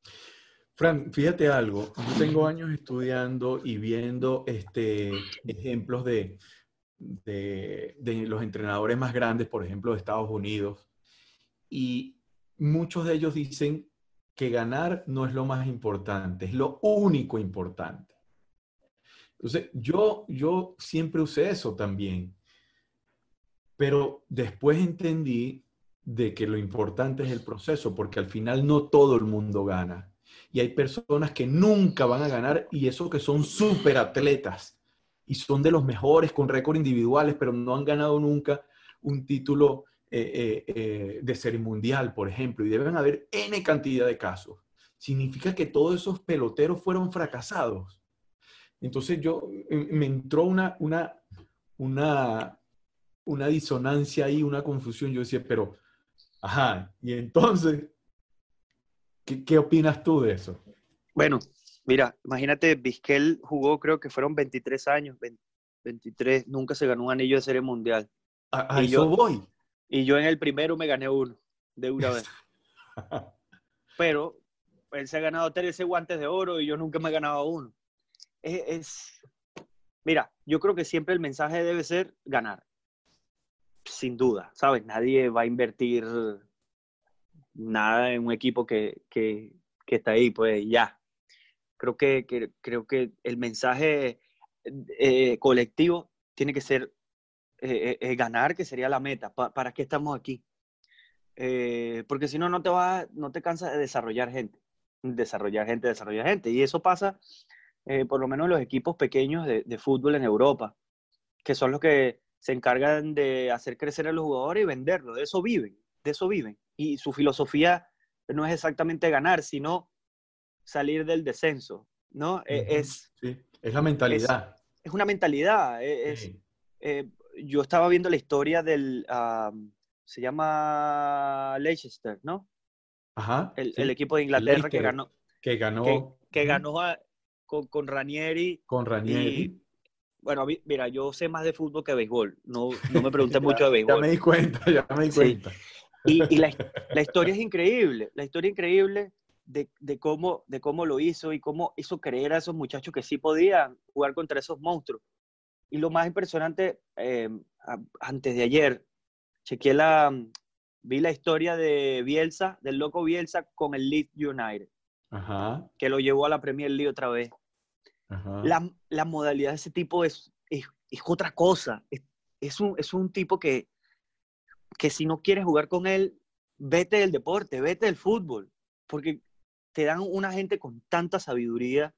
Speaker 2: Fran, fíjate algo, yo tengo años estudiando y viendo este, ejemplos de, de, de los entrenadores más grandes, por ejemplo, de Estados Unidos, y muchos de ellos dicen que ganar no es lo más importante, es lo único importante. Entonces, yo, yo siempre usé eso también, pero después entendí de que lo importante es el proceso, porque al final no todo el mundo gana. Y hay personas que nunca van a ganar y eso que son súper atletas y son de los mejores con récord individuales, pero no han ganado nunca un título eh, eh, eh, de ser mundial, por ejemplo, y deben haber N cantidad de casos. Significa que todos esos peloteros fueron fracasados. Entonces yo me entró una, una, una, una disonancia ahí, una confusión. Yo decía, pero, ajá, y entonces, ¿qué, qué opinas tú de eso?
Speaker 1: Bueno, mira, imagínate, Vizquel jugó, creo que fueron 23 años, 23, nunca se ganó un anillo de serie mundial.
Speaker 2: A, yo, voy.
Speaker 1: Y yo en el primero me gané uno, de una vez. (laughs) Pero él se ha ganado 13 guantes de oro y yo nunca me he ganado uno. Es, mira, yo creo que siempre el mensaje debe ser ganar. Sin duda, ¿sabes? Nadie va a invertir nada en un equipo que, que, está ahí, pues ya. Creo que, creo que el mensaje eh, colectivo tiene que ser eh, eh, ganar, que sería la meta. ¿Para qué estamos aquí? Porque si no, no te, va, no te cansas de desarrollar gente. Desarrollar gente, desarrollar gente. Y eso pasa, por lo menos en los equipos pequeños de, de, fútbol en Europa, que son los que se encargan de hacer crecer a los jugadores y venderlos. De eso viven, de eso viven. Y su filosofía no es exactamente ganar, sino salir del descenso, ¿no? es,
Speaker 2: es la mentalidad.
Speaker 1: Es, una mentalidad. E, es, yo estaba viendo la historia del, se llama Leicester, ¿no?
Speaker 2: Ajá.
Speaker 1: El, equipo de Inglaterra que ganó.
Speaker 2: Que ganó.
Speaker 1: Que, ganó con, con, Ranieri.
Speaker 2: Con Ranieri.
Speaker 1: bueno, mira, yo sé más de fútbol que de béisbol. No, no me (laughs) pregunté mucho de béisbol.
Speaker 2: Ya me di cuenta, ya me di cuenta.
Speaker 1: Y, la, (laughs) la, historia es increíble. La historia increíble de, de, cómo, de cómo lo hizo y cómo hizo creer a esos muchachos que sí podían jugar contra esos monstruos. Y lo más impresionante, eh, antes de ayer, chequeé la, vi la historia de Bielsa, del loco Bielsa con el Leeds United, que lo llevó a la Premier League otra vez. La, la, modalidad de ese tipo es, es, es otra cosa. Es, es, un, es un tipo que, que si no quieres jugar con él, vete del deporte, vete del fútbol, porque te dan una gente con tanta sabiduría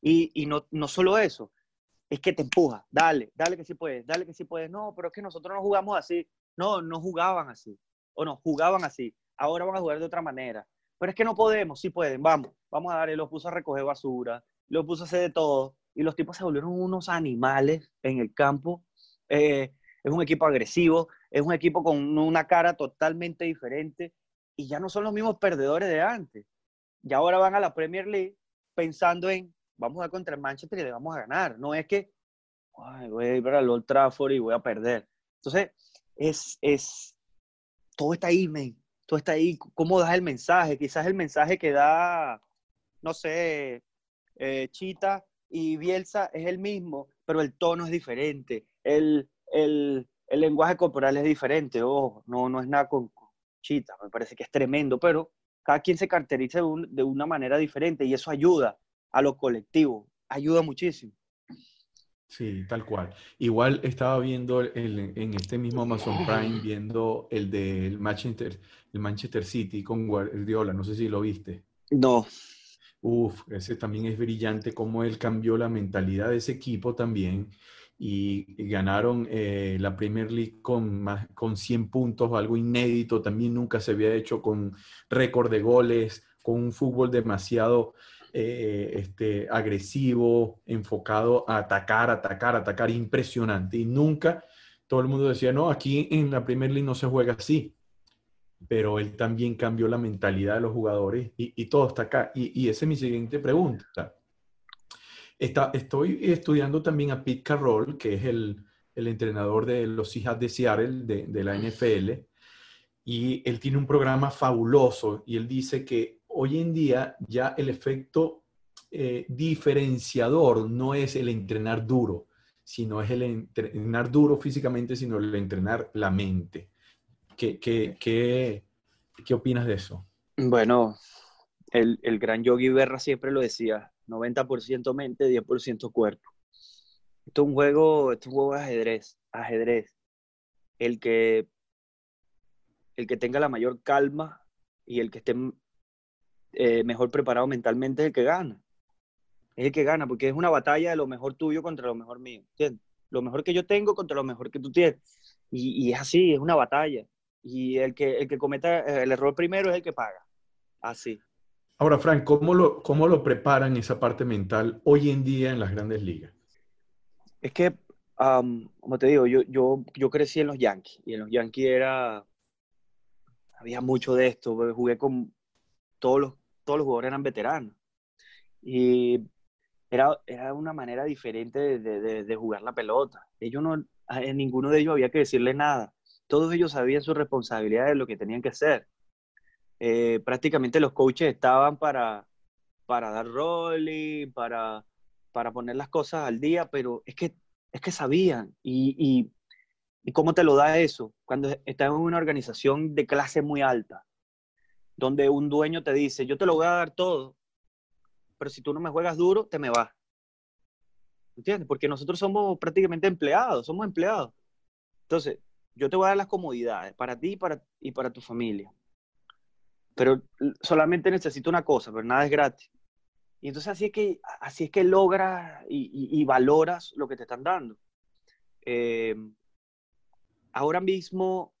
Speaker 1: y, y no, no solo eso, es que te empuja, dale, dale que sí puedes, dale que sí puedes. No, pero es que nosotros no jugamos así. No, no jugaban así. O no, jugaban así. Ahora van a jugar de otra manera. Pero es que no podemos, sí pueden, vamos, vamos a darle. Los puso a recoger basura, los puso a hacer de todo. Y los tipos se volvieron unos animales en el campo. Eh, es un equipo agresivo, es un equipo con una cara totalmente diferente. Y ya no son los mismos perdedores de antes. Y ahora van a la Premier League pensando en vamos a contra el Manchester y le vamos a ganar. No es que voy a ir al Old Trafford y voy a perder. Entonces, es, es, todo está ahí, man. Todo está ahí. ¿Cómo das el mensaje? Quizás el mensaje que da, no sé, eh, Chita y Bielsa es el mismo, pero el tono es diferente. El, el, el lenguaje corporal es diferente. Ojo, no, no es nada con, Chita. Me parece que es tremendo, pero cada quien se caracteriza de, de una manera diferente y eso ayuda a lo colectivo. Ayuda muchísimo.
Speaker 2: Sí, tal cual. Igual estaba viendo en este mismo Amazon Prime, viendo el del Manchester, el Manchester City con Guardiola, no sé si lo viste.
Speaker 1: No.
Speaker 2: Uf, ese también es brillante, cómo él cambió la mentalidad de ese equipo también y ganaron eh, la Premier League con, más, con 100 puntos, algo inédito, también nunca se había hecho con récord de goles, con un fútbol demasiado eh, este, agresivo, enfocado a atacar, atacar, atacar, impresionante. Y nunca todo el mundo decía, no, aquí en la Premier League no se juega así. Pero él también cambió la mentalidad de los jugadores y, todo está acá. Y, esa es mi siguiente pregunta. Está, estoy estudiando también a Pete Carroll, que es el, entrenador de los hijas de Seattle, de, de la NFL, y él tiene un programa fabuloso y él dice que hoy en día ya el efecto eh, diferenciador no es el entrenar duro, sino es el entrenar duro físicamente, sino el entrenar la mente. ¿Qué, qué, ¿Qué opinas de eso?
Speaker 1: Bueno, el, el gran Yogi Berra siempre lo decía, 90% mente, 10% cuerpo. Esto es un juego, es un juego de ajedrez, ajedrez. El que, el que tenga la mayor calma y el que esté eh, mejor preparado mentalmente es el que gana. Es el que gana, porque es una batalla de lo mejor tuyo contra lo mejor mío. ¿entiendes? Lo mejor que yo tengo contra lo mejor que tú tienes. Y, y es así, es una batalla. Y el que, el que cometa el error primero es el que paga. Así.
Speaker 2: Ahora, Frank, ¿cómo lo, ¿cómo lo preparan esa parte mental hoy en día en las grandes ligas?
Speaker 1: Es que, como te digo, yo, yo, yo crecí en los Yankees y en los Yankees era, había mucho de esto, jugué con todos los, todos los jugadores eran veteranos y era, era una manera diferente de, de, jugar la pelota. Ellos no, en ninguno de ellos había que decirle nada. Todos ellos sabían su responsabilidad de lo que tenían que hacer. Eh, prácticamente los coaches estaban para, para dar rolling, para, para poner las cosas al día, pero es que, es que sabían. Y, y, cómo te lo da eso? Cuando estás en una organización de clase muy alta, donde un dueño te dice, yo te lo voy a dar todo, pero si tú no me juegas duro, te me vas. ¿Entiendes? Porque nosotros somos prácticamente empleados, somos empleados. Entonces, yo te voy a dar las comodidades para ti y para, y para tu familia. Pero solamente necesito una cosa, pero nada es gratis. Y entonces así es que, así es que logras y, valoras lo que te están dando. Eh, ahora mismo,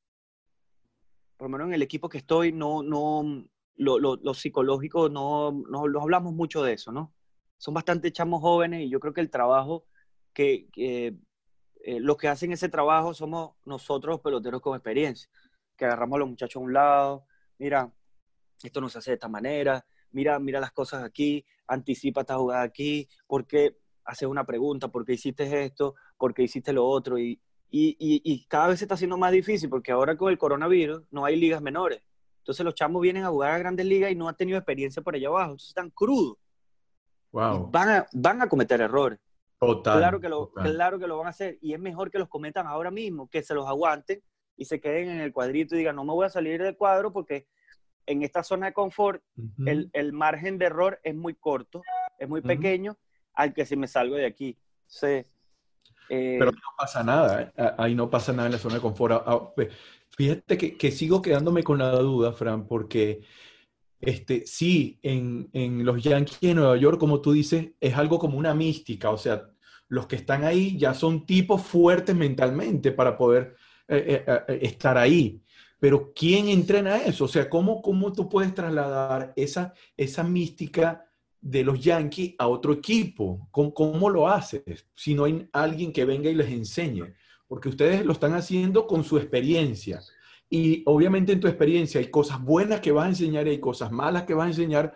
Speaker 1: por lo menos en el equipo que estoy, no, no, lo, lo, psicológico no, no, hablamos mucho de eso, ¿no? Son bastante chamos jóvenes y yo creo que el trabajo que, que eh, los que hacen ese trabajo somos nosotros peloteros con experiencia, que agarramos a los muchachos a un lado, mira, esto no se hace de esta manera, mira, mira las cosas aquí, anticipa esta jugada aquí, ¿por qué haces una pregunta? ¿Por qué hiciste esto? ¿Por qué hiciste lo otro? Y, y, y, cada vez se está haciendo más difícil porque ahora con el coronavirus no hay ligas menores. Entonces los chamos vienen a jugar a grandes ligas y no han tenido experiencia por allá abajo. Entonces están crudos.
Speaker 2: Wow.
Speaker 1: Van a, van a cometer errores.
Speaker 2: Total,
Speaker 1: claro, que lo, claro que lo van a hacer. Y es mejor que los cometan ahora mismo, que se los aguanten y se queden en el cuadrito y digan, no me voy a salir del cuadro porque en esta zona de confort el, el, margen de error es muy corto, es muy pequeño, al que si me salgo de aquí. Sí.
Speaker 2: Eh, Pero no pasa nada, ¿eh? ahí no pasa nada en la zona de confort. Ah, ah, fíjate que, que, sigo quedándome con la duda, Fran, porque este, sí, en, en, los Yankees de Nueva York, como tú dices, es algo como una mística, o sea, los que están ahí ya son tipos fuertes mentalmente para poder eh, estar ahí. Pero ¿quién entrena eso? O sea, ¿cómo, cómo tú puedes trasladar esa, esa mística de los Yankees a otro equipo? ¿Cómo, ¿Cómo, lo haces si no hay alguien que venga y les enseñe? Porque ustedes lo están haciendo con su experiencia. Y obviamente en tu experiencia hay cosas buenas que vas a enseñar y hay cosas malas que vas a enseñar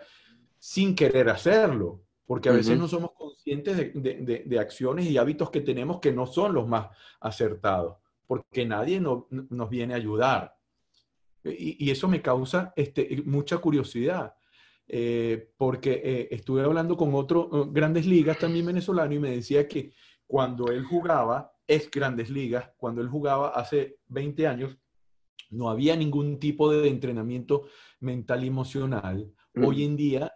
Speaker 2: sin querer hacerlo. Porque a veces no somos conscientes de, de, de, acciones y hábitos que tenemos que no son los más acertados. Porque nadie no, nos viene a ayudar. Y, eso me causa este, mucha curiosidad, eh, porque eh, estuve hablando con otro eh, grandes ligas también venezolano y me decía que cuando él jugaba, es grandes ligas, cuando él jugaba hace 20 años, no había ningún tipo de entrenamiento mental y emocional. Mm. Hoy en día,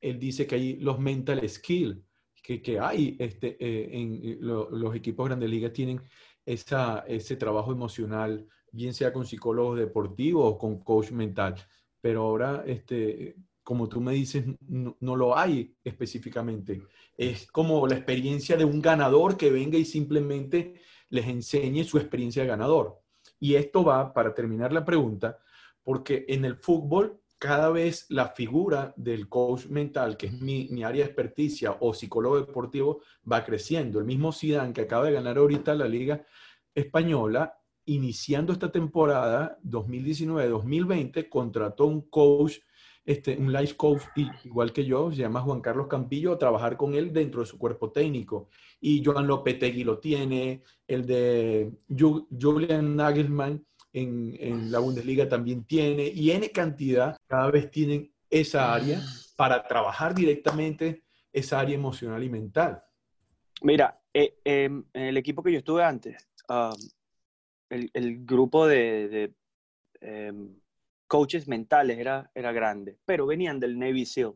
Speaker 2: él dice que hay los mental skills, que, que hay este, en los equipos grandes ligas tienen esa, ese trabajo emocional bien sea con psicólogos deportivos o con coach mental. Pero ahora, este, como tú me dices, no, lo hay específicamente. Es como la experiencia de un ganador que venga y simplemente les enseñe su experiencia de ganador. Y esto va, para terminar la pregunta, porque en el fútbol cada vez la figura del coach mental, que es mi, mi, área de experticia, o psicólogo deportivo, va creciendo. El mismo Zidane, que acaba de ganar ahorita la Liga Española, iniciando esta temporada 2019-2020, contrató un coach, este, un life coach igual que yo, se llama Juan Carlos Campillo, a trabajar con él dentro de su cuerpo técnico. Y Joan Lopetegui lo tiene, el de Julian Nagelsmann en, en la Bundesliga también tiene, y N cantidad cada vez tienen esa área para trabajar directamente esa área emocional y mental.
Speaker 1: Mira, eh, em, el equipo que yo estuve antes, el, el, grupo de, de, em, coaches mentales era, era grande, pero venían del Navy SEAL.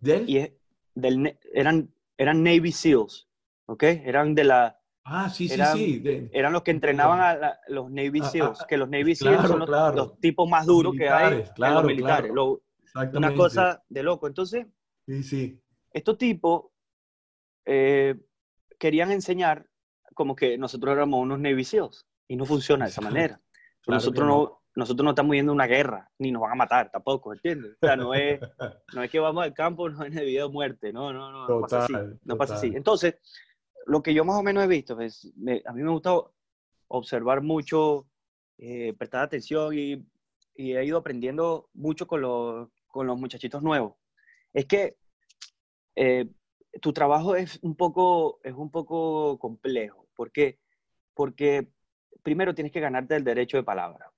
Speaker 2: ¿Del?
Speaker 1: Y del, eran, eran Navy SEALs, ¿ok? Eran de la...
Speaker 2: Ah, sí,
Speaker 1: eran,
Speaker 2: sí, sí.
Speaker 1: eran los que entrenaban a los Navy SEALs, que los Navy SEALs son los, tipos más duros que hay en los militares. una cosa de loco. Entonces,
Speaker 2: sí, sí.
Speaker 1: estos tipos eh, querían enseñar como que nosotros éramos unos Navy SEALs y no funciona de esa manera. (laughs) nosotros no nosotros no estamos yendo a una guerra, ni nos van a matar tampoco, ¿entiendes? O sea, no es, (laughs) no es que vamos al campo, no es de vida o muerte, no, no, no, no pasa así. No pasa así. Entonces, lo que yo más o menos he visto, es, a mí me gusta observar mucho, eh, prestar atención y, y, he ido aprendiendo mucho con los, con los muchachitos nuevos. Es que eh, tu trabajo es un poco, es un poco complejo. ¿Por qué? Porque primero tienes que ganarte el derecho de palabra.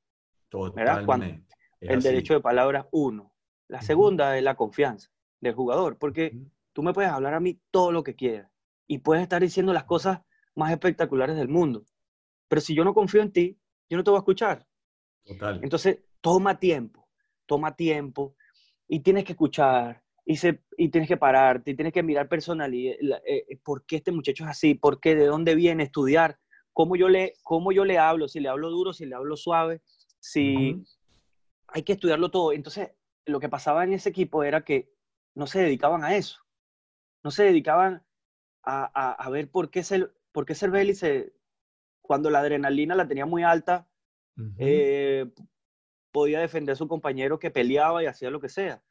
Speaker 2: Totalmente.
Speaker 1: el derecho de palabra, uno. La segunda es la confianza del jugador, porque tú me puedes hablar a mí todo lo que quieras y puedes estar diciendo las cosas más espectaculares del mundo. Pero si yo no confío en ti, yo no te voy a escuchar.
Speaker 2: Total.
Speaker 1: Entonces, toma tiempo, toma tiempo y tienes que escuchar y, se, y tienes que pararte y tienes que mirar personalidad, eh, eh, por qué este muchacho es así, por qué, de dónde viene, estudiar, cómo yo, le, cómo yo le hablo, si le hablo duro, si le hablo suave, si hay que estudiarlo todo. Entonces, lo que pasaba en ese equipo era que no se dedicaban a eso. No se dedicaban a, a, ver por qué, ser, por qué Cervelli se, cuando la adrenalina la tenía muy alta, eh, podía defender a su compañero que peleaba y hacía lo que sea.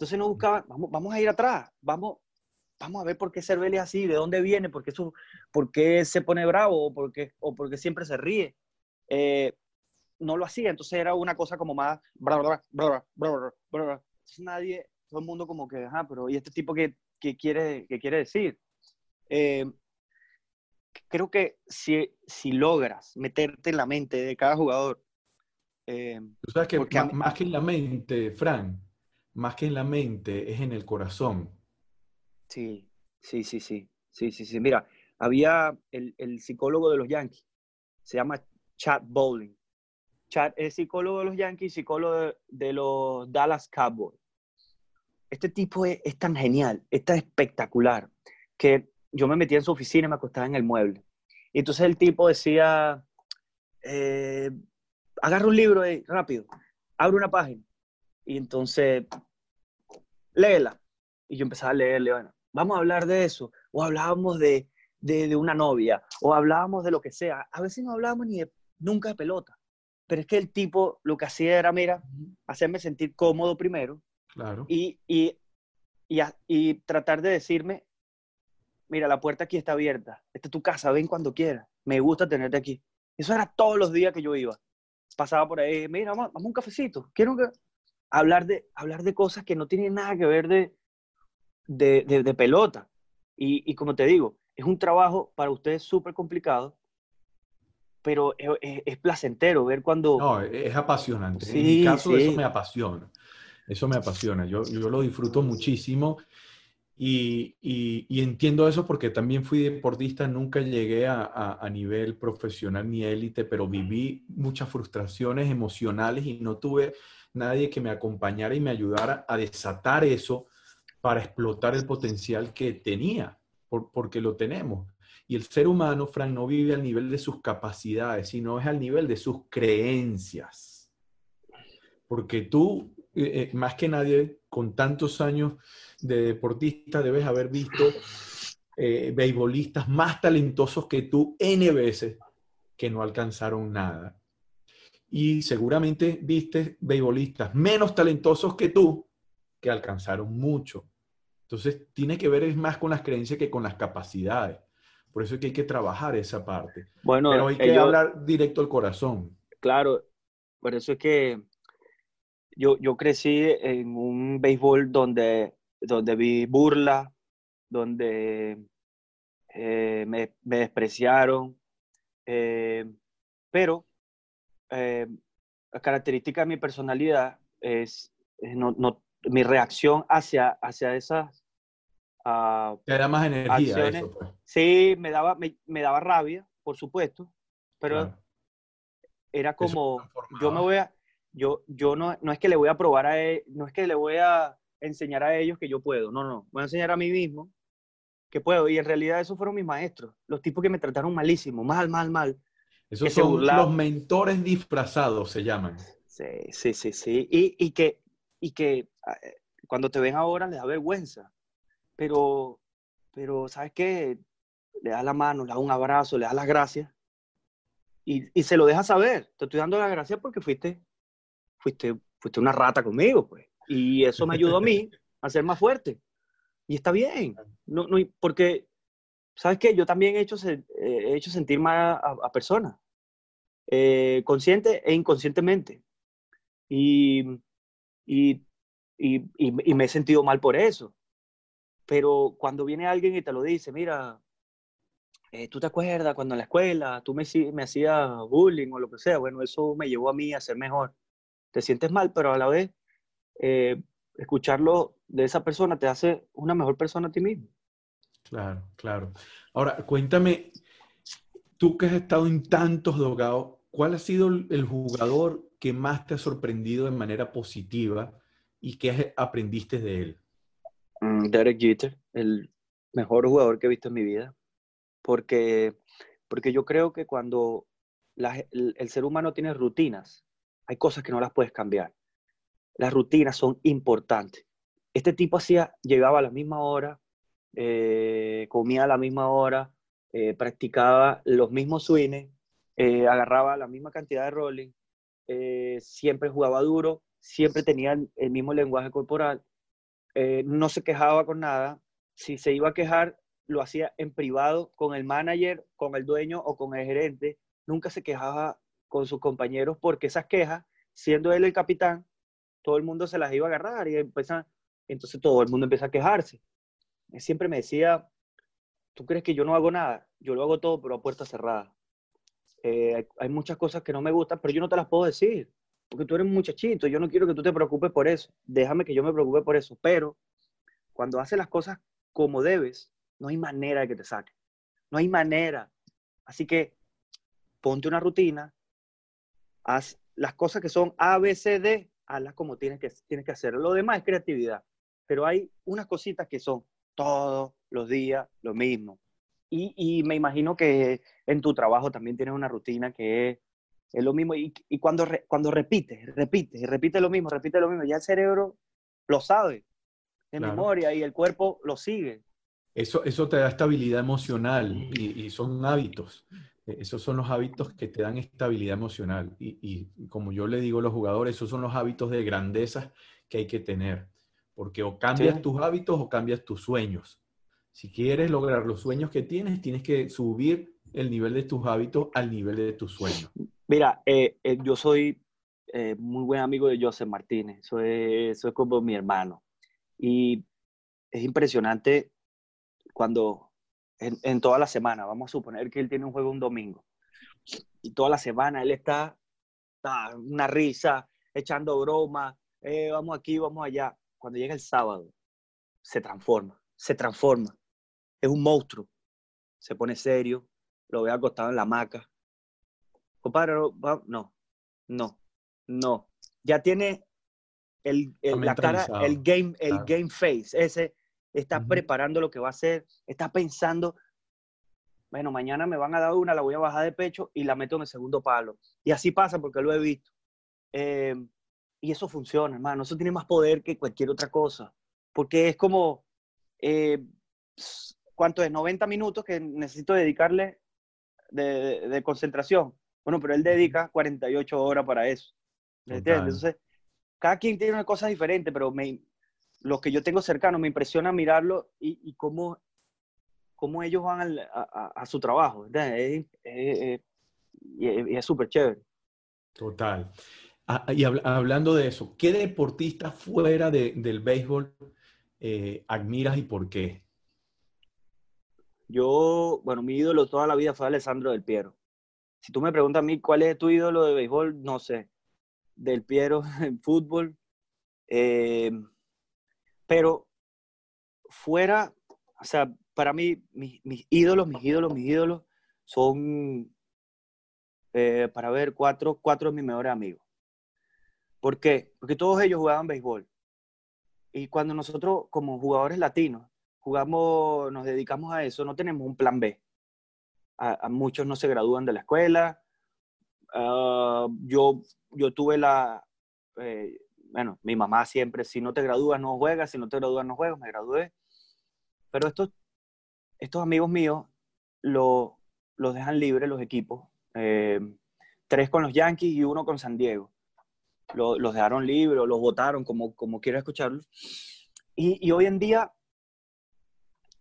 Speaker 1: Entonces no buscaban, vamos, vamos a ir atrás, vamos, vamos a ver por qué Cervelli es así, de dónde viene, por qué, su, por qué se pone bravo o por qué, o por qué siempre se ríe. Eh, no lo hacía, entonces era una cosa como más... Entonces nadie, todo el mundo como que, ajá, pero ¿y este tipo qué, quiere, qué quiere decir? Eh, creo que si, si logras meterte en la mente de cada jugador...
Speaker 2: Eh, Tú sabes que más, que en la mente, Fran, más que en la mente, es en el corazón.
Speaker 1: Sí, sí, sí, sí, sí, sí, sí. Mira, había el, el psicólogo de los Yankees, se llama Chad Bowling. Chad es psicólogo de los Yankees, psicólogo de, los Dallas Cowboys. Este tipo es, tan genial, es tan espectacular, que yo me metía en su oficina y me acostaba en el mueble. Y entonces el tipo decía, eh, agarra un libro ahí, rápido, abre una página. Y entonces, léela. Y yo empezaba a leerle, bueno, vamos a hablar de eso. O hablábamos de, de, una novia, o hablábamos de lo que sea. A veces no hablábamos ni de, nunca de pelota. Pero es que el tipo lo que hacía era, mira, hacerme sentir cómodo primero.
Speaker 2: Claro.
Speaker 1: Y, y, y, tratar de decirme, mira, la puerta aquí está abierta. Esta es tu casa, ven cuando quieras. Me gusta tenerte aquí. Eso era todos los días que yo iba. Pasaba por ahí, mira, vamos, vamos a un cafecito. Quiero que... hablar, de, hablar de cosas que no tienen nada que ver de, de, de, pelota. Y, y, como te digo, es un trabajo para ustedes súper complicado pero es, placentero ver cuando...
Speaker 2: No, es apasionante. en mi caso eso me apasiona. Eso me apasiona. Yo, yo lo disfruto muchísimo y, y, entiendo eso porque también fui deportista, nunca llegué a, a, nivel profesional ni élite, pero viví muchas frustraciones emocionales y no tuve nadie que me acompañara y me ayudara a desatar eso para explotar el potencial que tenía, por, porque lo tenemos. Y el ser humano, Frank, no vive al nivel de sus capacidades, sino es al nivel de sus creencias. Porque tú, eh, eh, más que nadie, con tantos años de deportista, debes haber visto eh, beisbolistas más talentosos que tú N veces que no alcanzaron nada. Y seguramente viste beisbolistas menos talentosos que tú que alcanzaron mucho. Entonces, tiene que ver más con las creencias que con las capacidades. Por eso es que hay que trabajar esa parte. Bueno, Pero hay que hablar directo al corazón.
Speaker 1: Claro, por eso es que yo, yo crecí en un béisbol donde, donde vi burla, donde eh, me, despreciaron, eh, pero eh, característica de mi personalidad es, no, no, mi reacción hacia, hacia esas
Speaker 2: te da más energía. Eso, pues.
Speaker 1: Sí, me daba, me, daba rabia, por supuesto, pero era como, yo me voy a, yo, yo no, no es que le voy a probar a él, no es que le voy a enseñar a ellos que yo puedo, no, no, voy a enseñar a mí mismo que puedo. Y en realidad esos fueron mis maestros, los tipos que me trataron malísimo, mal, mal, mal.
Speaker 2: Esos son los mentores disfrazados, se llaman.
Speaker 1: Sí, sí, sí, sí. Y, y, que, y que ah, eh, cuando te ven ahora les da vergüenza. Pero, pero ¿sabes qué? Le das la mano, le das un abrazo, le das las gracias. Y, y se lo dejas saber. Te estoy dando las gracias porque fuiste, fuiste, fuiste una rata conmigo, pues. Y eso me ayudó a mí (laughs) a ser más fuerte. Y está bien. No, no, porque, ¿sabes qué? Yo también he hecho, he hecho sentir mal a, personas, eh, consciente e inconscientemente. Y, y, y, y, me he sentido mal por eso. Pero cuando viene alguien y te lo dice, mira, eh, ¿tú te acuerdas cuando en la escuela tú me, me hacías bullying o lo que sea? Bueno, eso me llevó a mí a ser mejor. Te sientes mal, pero a la vez eh, escucharlo de esa persona te hace una mejor persona a ti mismo.
Speaker 2: Claro, claro. Ahora, cuéntame, tú que has estado en tantos dogados, ¿cuál ha sido el jugador que más te ha sorprendido de manera positiva y qué aprendiste de él?
Speaker 1: Mm, Derek Jeter, el mejor jugador que he visto en mi vida, porque, porque yo creo que cuando el ser humano tiene rutinas, hay cosas que no las puedes cambiar las rutinas son importantes. Este tipo hacía, llegaba a la misma hora, eh, comía a la misma hora, eh, practicaba los mismos swings, eh, agarraba la misma cantidad de rolling, siempre jugaba duro, siempre tenía el, mismo lenguaje corporal, no se quejaba con nada. Si se iba a quejar, lo hacía en privado con el manager, con el dueño o con el gerente. Nunca se quejaba con sus compañeros porque esas quejas, siendo él el capitán, todo el mundo se las iba a agarrar y empieza, entonces todo el mundo empieza a quejarse. Siempre me decía, ¿tú crees que yo no hago nada? Yo lo hago todo, pero a puerta cerrada. Eh, hay muchas cosas que no me gustan, pero yo no te las puedo decir, porque tú eres un muchachito, yo no quiero que tú te preocupes por eso, déjame que yo me preocupe por eso, pero cuando haces las cosas como debes, no hay manera de que te saque, no hay manera. Así que ponte una rutina, haz las cosas que son A, B, C, D, hazlas como tienes que, tienes que hacer. Lo demás es creatividad, pero hay unas cositas que son todos los días lo mismo. Y, y me imagino que en tu trabajo también tienes una rutina que es, es lo mismo. Y, y cuando, cuando repites, repites, y repites lo mismo, repite lo mismo, ya el cerebro lo sabe en memoria y el cuerpo lo sigue.
Speaker 2: Eso, eso te da estabilidad emocional y, y son hábitos. E-, esos son los hábitos que te dan estabilidad emocional. Y, como yo le digo a los jugadores, esos son los hábitos de grandeza que hay que tener. Porque o cambias tus hábitos o cambias tus sueños. Si quieres lograr los sueños que tienes, tienes que subir el nivel de tus hábitos al nivel de tus sueños.
Speaker 1: Mira, eh, eh, yo soy eh, muy buen amigo de Joseph Martínez. Soy, soy como mi hermano. Y es impresionante cuando en, toda la semana. Vamos a suponer que él tiene un juego un domingo. Y toda la semana él está, una risa, echando broma, eh, vamos aquí, vamos allá. Cuando llega el sábado, se transforma, se transforma. Es un monstruo. Se pone serio, lo ve acostado en la hamaca. Compadre, no, no, no. Ya tiene el, la cara, el game, el game face, ese está preparando lo que va a hacer, está pensando, bueno, mañana me van a dar una, la voy a bajar de pecho y la meto en el segundo palo. Y así pasa porque lo he visto. Eh, y eso funciona, hermano. Eso tiene más poder que cualquier otra cosa. Porque es como, eh, ¿cuánto es? 90 minutos que necesito dedicarle de, concentración. Bueno, pero él dedica 48 horas para eso. Entonces, cada quien tiene una cosa diferente, pero me, los que yo tengo cercanos, me impresiona mirarlo y, cómo, cómo, ellos van a, su trabajo. Es, y es súper chévere.
Speaker 2: Total. Ah, y hablando de eso, ¿qué deportista fuera del béisbol eh, admiras y por qué?
Speaker 1: Yo, bueno, mi ídolo toda la vida fue Alessandro Del Piero. Si tú me preguntas a mí cuál es tu ídolo de béisbol, no sé. Del Piero (laughs) en fútbol. Eh, pero fuera, o sea, para mí, mis, ídolos, mis ídolos, mis ídolos son, eh, para ver, cuatro, cuatro de mis mejores amigos. ¿Por qué? Porque todos ellos jugaban béisbol. Y cuando nosotros, como jugadores latinos, jugamos, nos dedicamos a eso, no tenemos un plan B. A, muchos no se gradúan de la escuela. Ah, yo, yo tuve la, eh, bueno, mi mamá siempre, si no te gradúas no juegas, si no te gradúas no juegas, me gradué. Pero estos, estos amigos míos lo, los dejan libres los equipos. Eh, tres con los Yankees y uno con San Diego. Los dejaron libres, los votaron, como, como quiera escucharlo. Y, hoy en día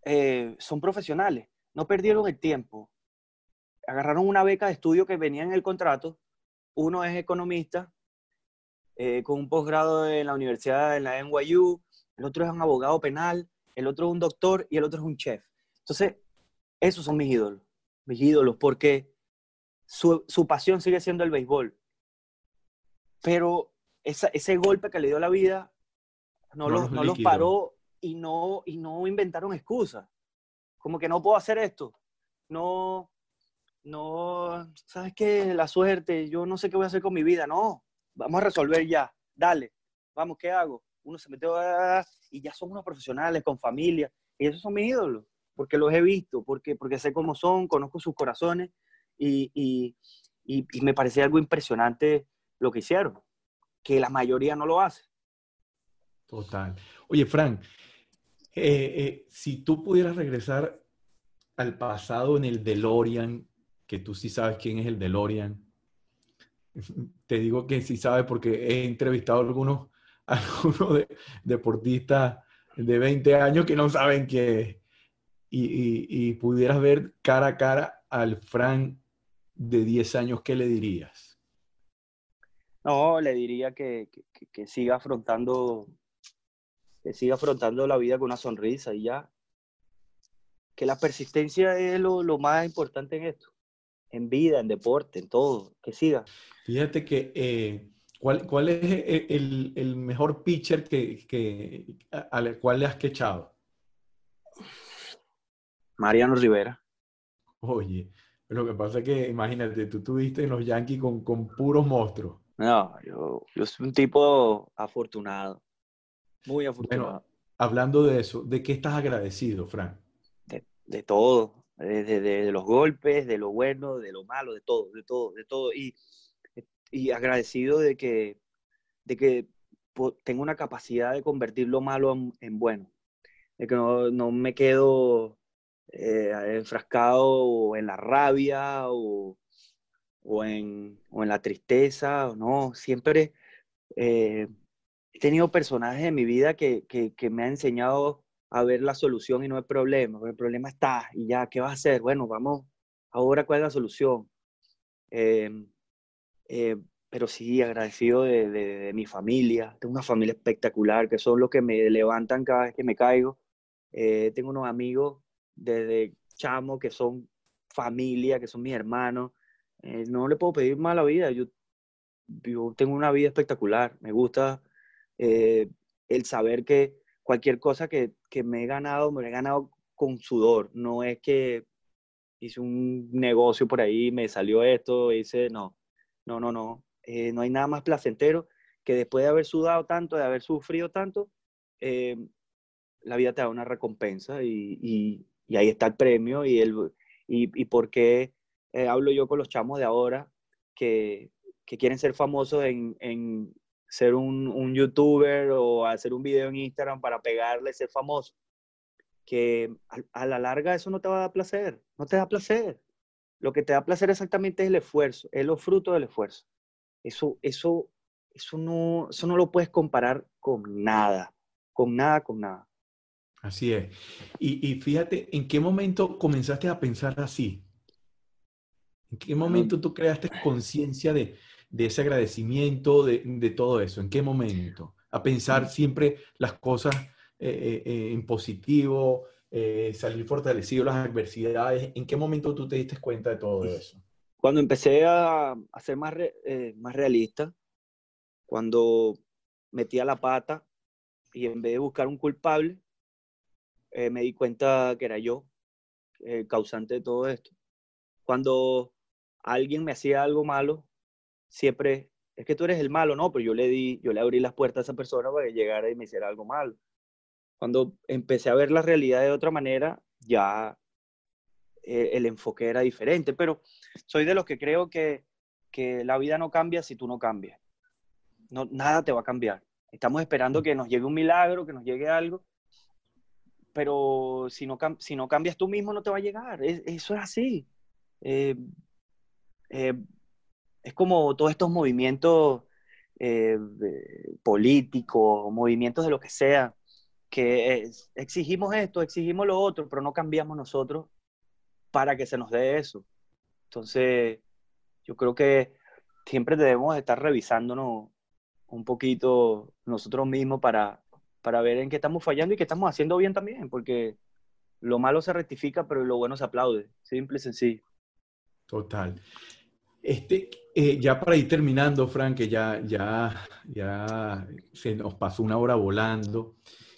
Speaker 1: eh, son profesionales, no perdieron el tiempo. Agarraron una beca de estudio que venía en el contrato. Uno es economista eh, con un posgrado en la universidad, en la NYU, el otro es un abogado penal, el otro es un doctor y el otro es un chef. Entonces, esos son mis ídolos, mis ídolos, porque su, pasión sigue siendo el béisbol. Pero ese golpe que le dio la vida no, los, no los paró y no, y no inventaron excusas. Como que no puedo hacer esto. No, no, ¿sabes qué? La suerte, yo no sé qué voy a hacer con mi vida. No, vamos a resolver ya, dale, vamos, ¿qué hago? Uno se metió y ya son unos profesionales con familia, y esos son mis ídolos, porque los he visto, porque, porque sé cómo son, conozco sus corazones, y, y, y, me parecía algo impresionante lo que hicieron, que la mayoría no lo hace.
Speaker 2: Total. Oye, Frank, eh, eh, si tú pudieras regresar al pasado en el DeLorean, que tú sí sabes quién es el DeLorean, (laughs) te digo que sí sabe porque he entrevistado a algunos, (laughs) algunos deportistas de 20 años que no saben qué Y, pudieras ver cara a cara al Frank de 10 años, ¿qué le dirías?
Speaker 1: No, le diría que, que, siga afrontando que siga afrontando la vida con una sonrisa y ya. Que la persistencia es lo, lo más importante en esto en vida, en deporte, en todo, que siga.
Speaker 2: Fíjate que, eh, ¿cuál, ¿cuál, es el, el mejor pitcher que, que, al cual le has quechado?
Speaker 1: Mariano Rivera.
Speaker 2: Oye, lo que pasa es que, imagínate, tú tuviste en los Yankees con, con puros monstruos.
Speaker 1: No, yo, yo soy un tipo afortunado, muy afortunado.
Speaker 2: hablando de eso, ¿de qué estás agradecido, Frank?
Speaker 1: De, de todo, de, los golpes, de lo bueno, de lo malo, de todo, de todo, de todo. Y, y agradecido de que, de que tengo una capacidad de convertir lo malo en, bueno. De que no, no me quedo eh, enfrascado en la rabia o, o, en, o en la tristeza, no, siempre eh, he tenido personajes en mi vida que, que, que me han enseñado a ver la solución y no el problema. El problema está y ya, ¿qué vas a hacer? Bueno, vamos, ahora cuál es la solución. Em, eh, pero sí, agradecido de, mi familia. Tengo una familia espectacular, que son los que me levantan cada vez que me caigo. Eh, tengo unos amigos desde chamo que son familia, que son mis hermanos. Eh, no le puedo pedir mala vida. Yo, yo tengo una vida espectacular. Me gusta el saber que cualquier cosa que, que me he ganado, me lo he ganado con sudor. No es que hice un negocio por ahí, me salió esto, hice, no, no, no, no. Eh, no hay nada más placentero que después de haber sudado tanto, de haber sufrido tanto, eh, la vida te da una recompensa y, y, y, ahí está el premio y, el, y, y por qué eh, hablo yo con los chamos de ahora que, que quieren ser famosos en, en, ser un, un, youtuber o hacer un video en Instagram para pegarle, ser famoso, que a, la larga eso no te va a dar placer, no te da placer. Lo que te da placer exactamente es el esfuerzo, es los frutos del esfuerzo. Eso, eso, eso, no, eso no lo puedes comparar con nada, con nada, con nada.
Speaker 2: Así es. Y, y fíjate, ¿en qué momento comenzaste a pensar así? ¿En qué momento tú creaste conciencia de, de ese agradecimiento, de, de, todo eso? ¿En qué momento? A pensar siempre las cosas eh, eh, eh, en positivo, salir fortalecido las adversidades. ¿En qué momento tú te diste cuenta de todo eso?
Speaker 1: Cuando empecé a, a ser más, más realista, cuando metía la pata y en vez de buscar un culpable, me di cuenta que era yo el causante de todo esto. Cuando alguien me hacía algo malo, siempre es que tú eres el malo, no, pero yo le di, yo le abrí las puertas a esa persona para que llegara y me hiciera algo malo. Cuando empecé a ver la realidad de otra manera, ya eh, el enfoque era diferente, pero soy de los que creo que, que la vida no cambia si tú no cambias. No, nada te va a cambiar. Estamos esperando que nos llegue un milagro, que nos llegue algo, pero si no, si no cambias tú mismo no te va a llegar. eso es así. Eh, eh, es como todos estos movimientos políticos, movimientos de lo que sea, que exigimos esto, exigimos lo otro, pero no cambiamos nosotros para que se nos dé eso. Entonces, yo creo que siempre debemos estar revisándonos un poquito nosotros mismos para, para ver en qué estamos fallando y qué estamos haciendo bien también, porque lo malo se rectifica, pero lo bueno se aplaude. Simple y sencillo.
Speaker 2: Total. Este, eh, ya para ir terminando, Frank, que ya, ya, ya se nos pasó una hora volando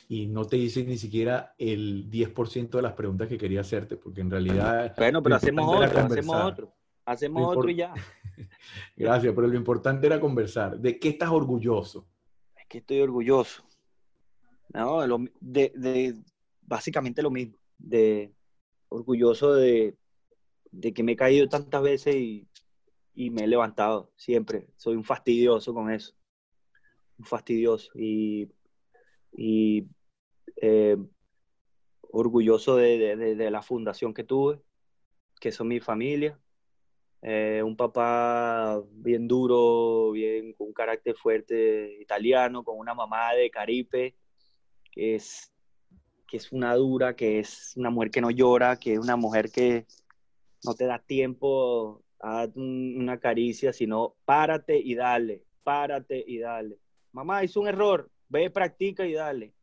Speaker 2: y no te hice ni siquiera el 10% de las preguntas que quería hacerte, porque en realidad...
Speaker 1: Bueno, pero hacemos otro, hacemos otro, hacemos otro y ya. (laughs)
Speaker 2: Gracias, pero lo importante era conversar. ¿De qué estás orgulloso?
Speaker 1: Es que estoy orgulloso. No, de, de, básicamente lo mismo. De orgulloso de, de, que me he caído tantas veces y, y me he levantado siempre. Soy un fastidioso con eso. Un fastidioso. Y, y eh, orgulloso de, la fundación que tuve, que son mi familia. Eh, un papá bien duro, bien con un carácter fuerte italiano, con una mamá de Caripe, que es, que es una dura, que es una mujer que no llora, que es una mujer que no te da tiempo a una caricia, sino párate y dale, párate y dale. Mamá, hizo un error, ve, practica y dale.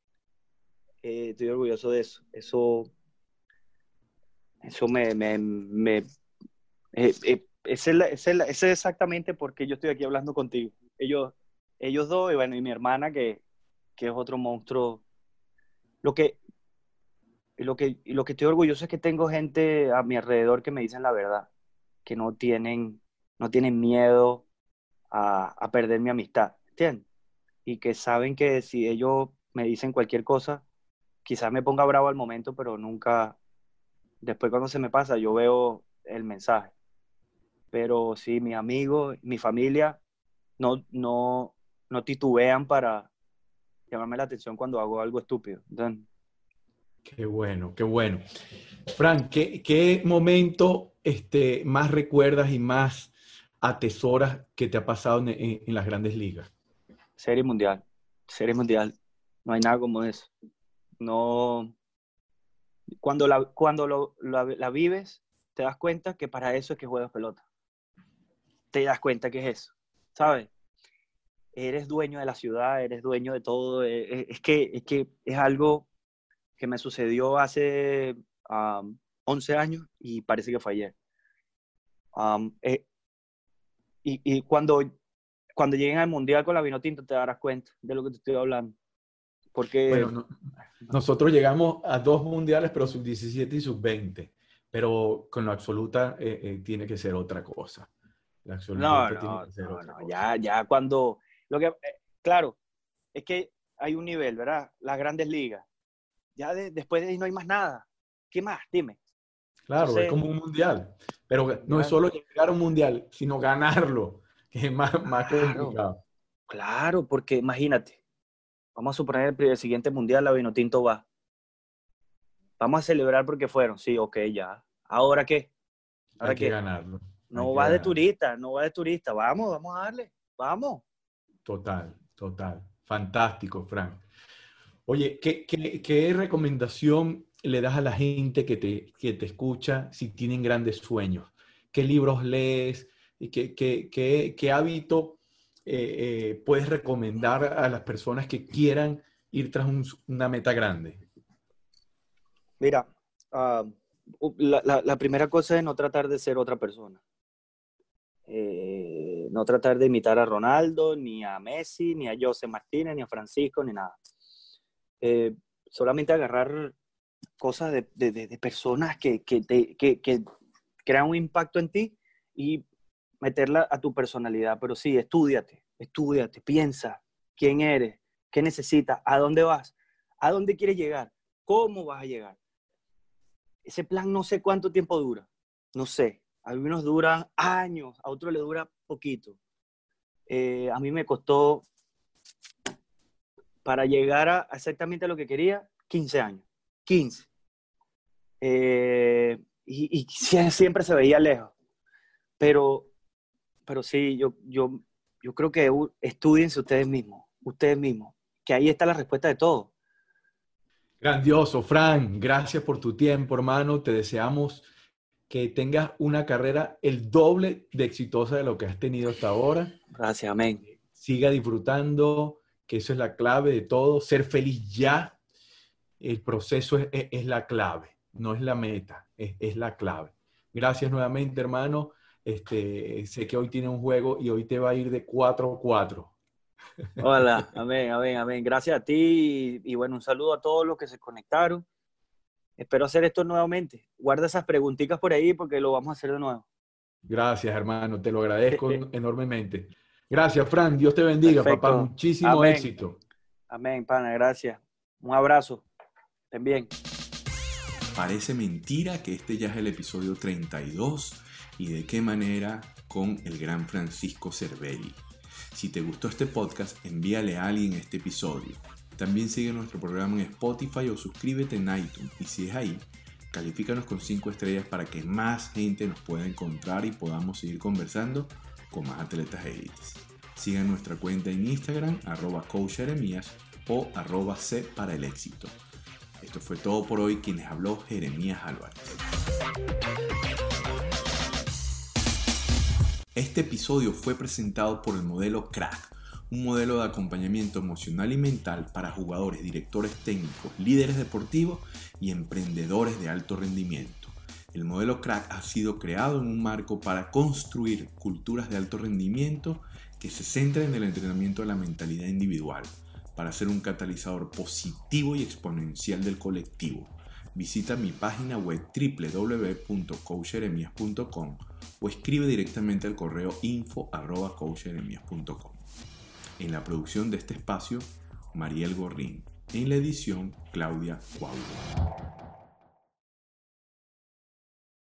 Speaker 1: Eh, estoy orgulloso de eso. Eso, eso me, me, me eh, eh, es, es, exactamente porque yo estoy aquí hablando contigo. Ellos, ellos dos, y bueno, y mi hermana, que, que es otro monstruo. Lo que, lo, que, lo que estoy orgulloso es que tengo gente a mi alrededor que me dicen la verdad, que no tienen, no tienen miedo a, a perder mi amistad, ¿entiendes? Y que saben que si ellos me dicen cualquier cosa, quizás me ponga bravo al momento, pero nunca, después cuando se me pasa, yo veo el mensaje. Pero sí, mi amigo, mi familia no, no, no titubean para llamarme la atención cuando hago algo estúpido.
Speaker 2: Qué bueno, qué bueno. Frank, ¿qué, momento este, más recuerdas y más atesoras que te ha pasado en, las grandes ligas?
Speaker 1: Serie mundial, serie mundial. No hay nada como eso no, cuando la, cuando lo, la, vives, te das cuenta que para eso es que juegas pelota. Te das cuenta que es eso, ¿sabes? Eres dueño de la ciudad, eres dueño de todo. Eh, eh, es, que, es que es algo que me sucedió hace 11 años y parece que fue ayer. Eh, y, y, cuando, cuando lleguen al Mundial con la vino tinto te darás cuenta de lo que te estoy hablando. Porque...
Speaker 2: Bueno, nosotros llegamos a dos mundiales, pero sub-17 y sub-20. Pero con la absoluta eh, eh, tiene que ser otra cosa.
Speaker 1: La absoluta no, no, no, no. Ya, ya cuando... Lo que, eh, claro, es que hay un nivel, ¿verdad? Las grandes ligas. Ya después de ahí no hay más nada. ¿Qué más? Dime.
Speaker 2: Claro, es como un mundial. Pero no es solo llegar a un mundial, sino ganarlo, (laughs) que es más, más complicado.
Speaker 1: Claro, porque imagínate, Vamos a suponer el, siguiente mundial, la Vinotinto va. Vamos a celebrar porque fueron. Sí, ok, ya. ¿Ahora qué?
Speaker 2: ¿Ahora Hay que ganarlo.
Speaker 1: No va de turista, no va de turista. Vamos, vamos a darle. Vamos.
Speaker 2: Total, total. Fantástico, Frank. Oye, ¿qué, recomendación le das a la gente que te, escucha si tienen grandes sueños? ¿Qué libros lees? ¿Qué, qué, qué, qué hábito eh, eh, puedes recomendar a las personas que quieran ir tras una meta grande?
Speaker 1: Mira, ah, la, primera cosa es no tratar de ser otra persona. Eh, no tratar de imitar a Ronaldo, ni a Messi, ni a José Martínez, ni a Francisco, ni nada. Solamente agarrar cosas de, personas que, que, que, crean un impacto en ti y meterla a tu personalidad, pero sí, estudiate, estudiate, piensa quién eres, qué necesitas, a dónde vas, a dónde quieres llegar, cómo vas a llegar. Ese plan no sé cuánto tiempo dura, no sé. A algunos duran años, a otros le dura poquito. Eh, a mí me costó, para llegar a exactamente lo que quería, 15 años. 15. Eh, y, y, (laughs) siempre se veía lejos. Pero, pero sí, yo, yo, yo creo que estudiense ustedes mismos, ustedes mismos, que ahí está la respuesta de todo.
Speaker 3: Grandioso, Fran, gracias por tu tiempo, hermano. Te deseamos que tengas una carrera el doble de exitosa de lo que has tenido hasta ahora.
Speaker 1: Gracias, amén.
Speaker 3: Siga disfrutando, que eso es la clave de todo. Ser feliz ya, el proceso es, es, la clave, no es la meta, es, es, la clave. Gracias nuevamente, hermano. Este, sé que hoy tiene un juego y hoy te va a ir de 4-4.
Speaker 1: Hola, (laughs) amén, amén, amén. Gracias a ti y, y bueno, un saludo a todos los que se conectaron espero hacer esto nuevamente. Guarda esas preguntitas por ahí porque lo vamos a hacer de nuevo.
Speaker 3: Gracias, hermano. Te lo agradezco (laughs) enormemente. Gracias, Fran. Dios te bendiga, papá. Muchísimo éxito.
Speaker 1: Amén, pana. Gracias. Un abrazo. Estén bien.
Speaker 2: Parece mentira que este ya es el episodio 32 y de qué manera con el gran Francisco Cervelli. Si te gustó este podcast, envíale a alguien este episodio. También sigue nuestro programa en Spotify o suscríbete en iTunes. Y si es ahí, califícanos con 5 estrellas para que más gente nos pueda encontrar y podamos seguir conversando con más atletas élites. Sigan nuestra cuenta en Instagram, arroba coachjeremías o arroba C para el éxito. Esto fue todo por hoy. Quienes habló Jeremías Álvarez. Este episodio fue presentado por el modelo Crack un modelo de acompañamiento emocional y mental para jugadores, directores técnicos, líderes deportivos y emprendedores de alto rendimiento. El modelo Crack ha sido creado en un marco para construir culturas de alto rendimiento que se centren en el entrenamiento de la mentalidad individual, para ser un catalizador positivo y exponencial del colectivo. Visita mi página web www.coacheremias.com o escribe directamente al correo info.coacheremias.com. En la producción de este espacio, Mariel Gorrín. En la edición, Claudia Cuauhtémoc.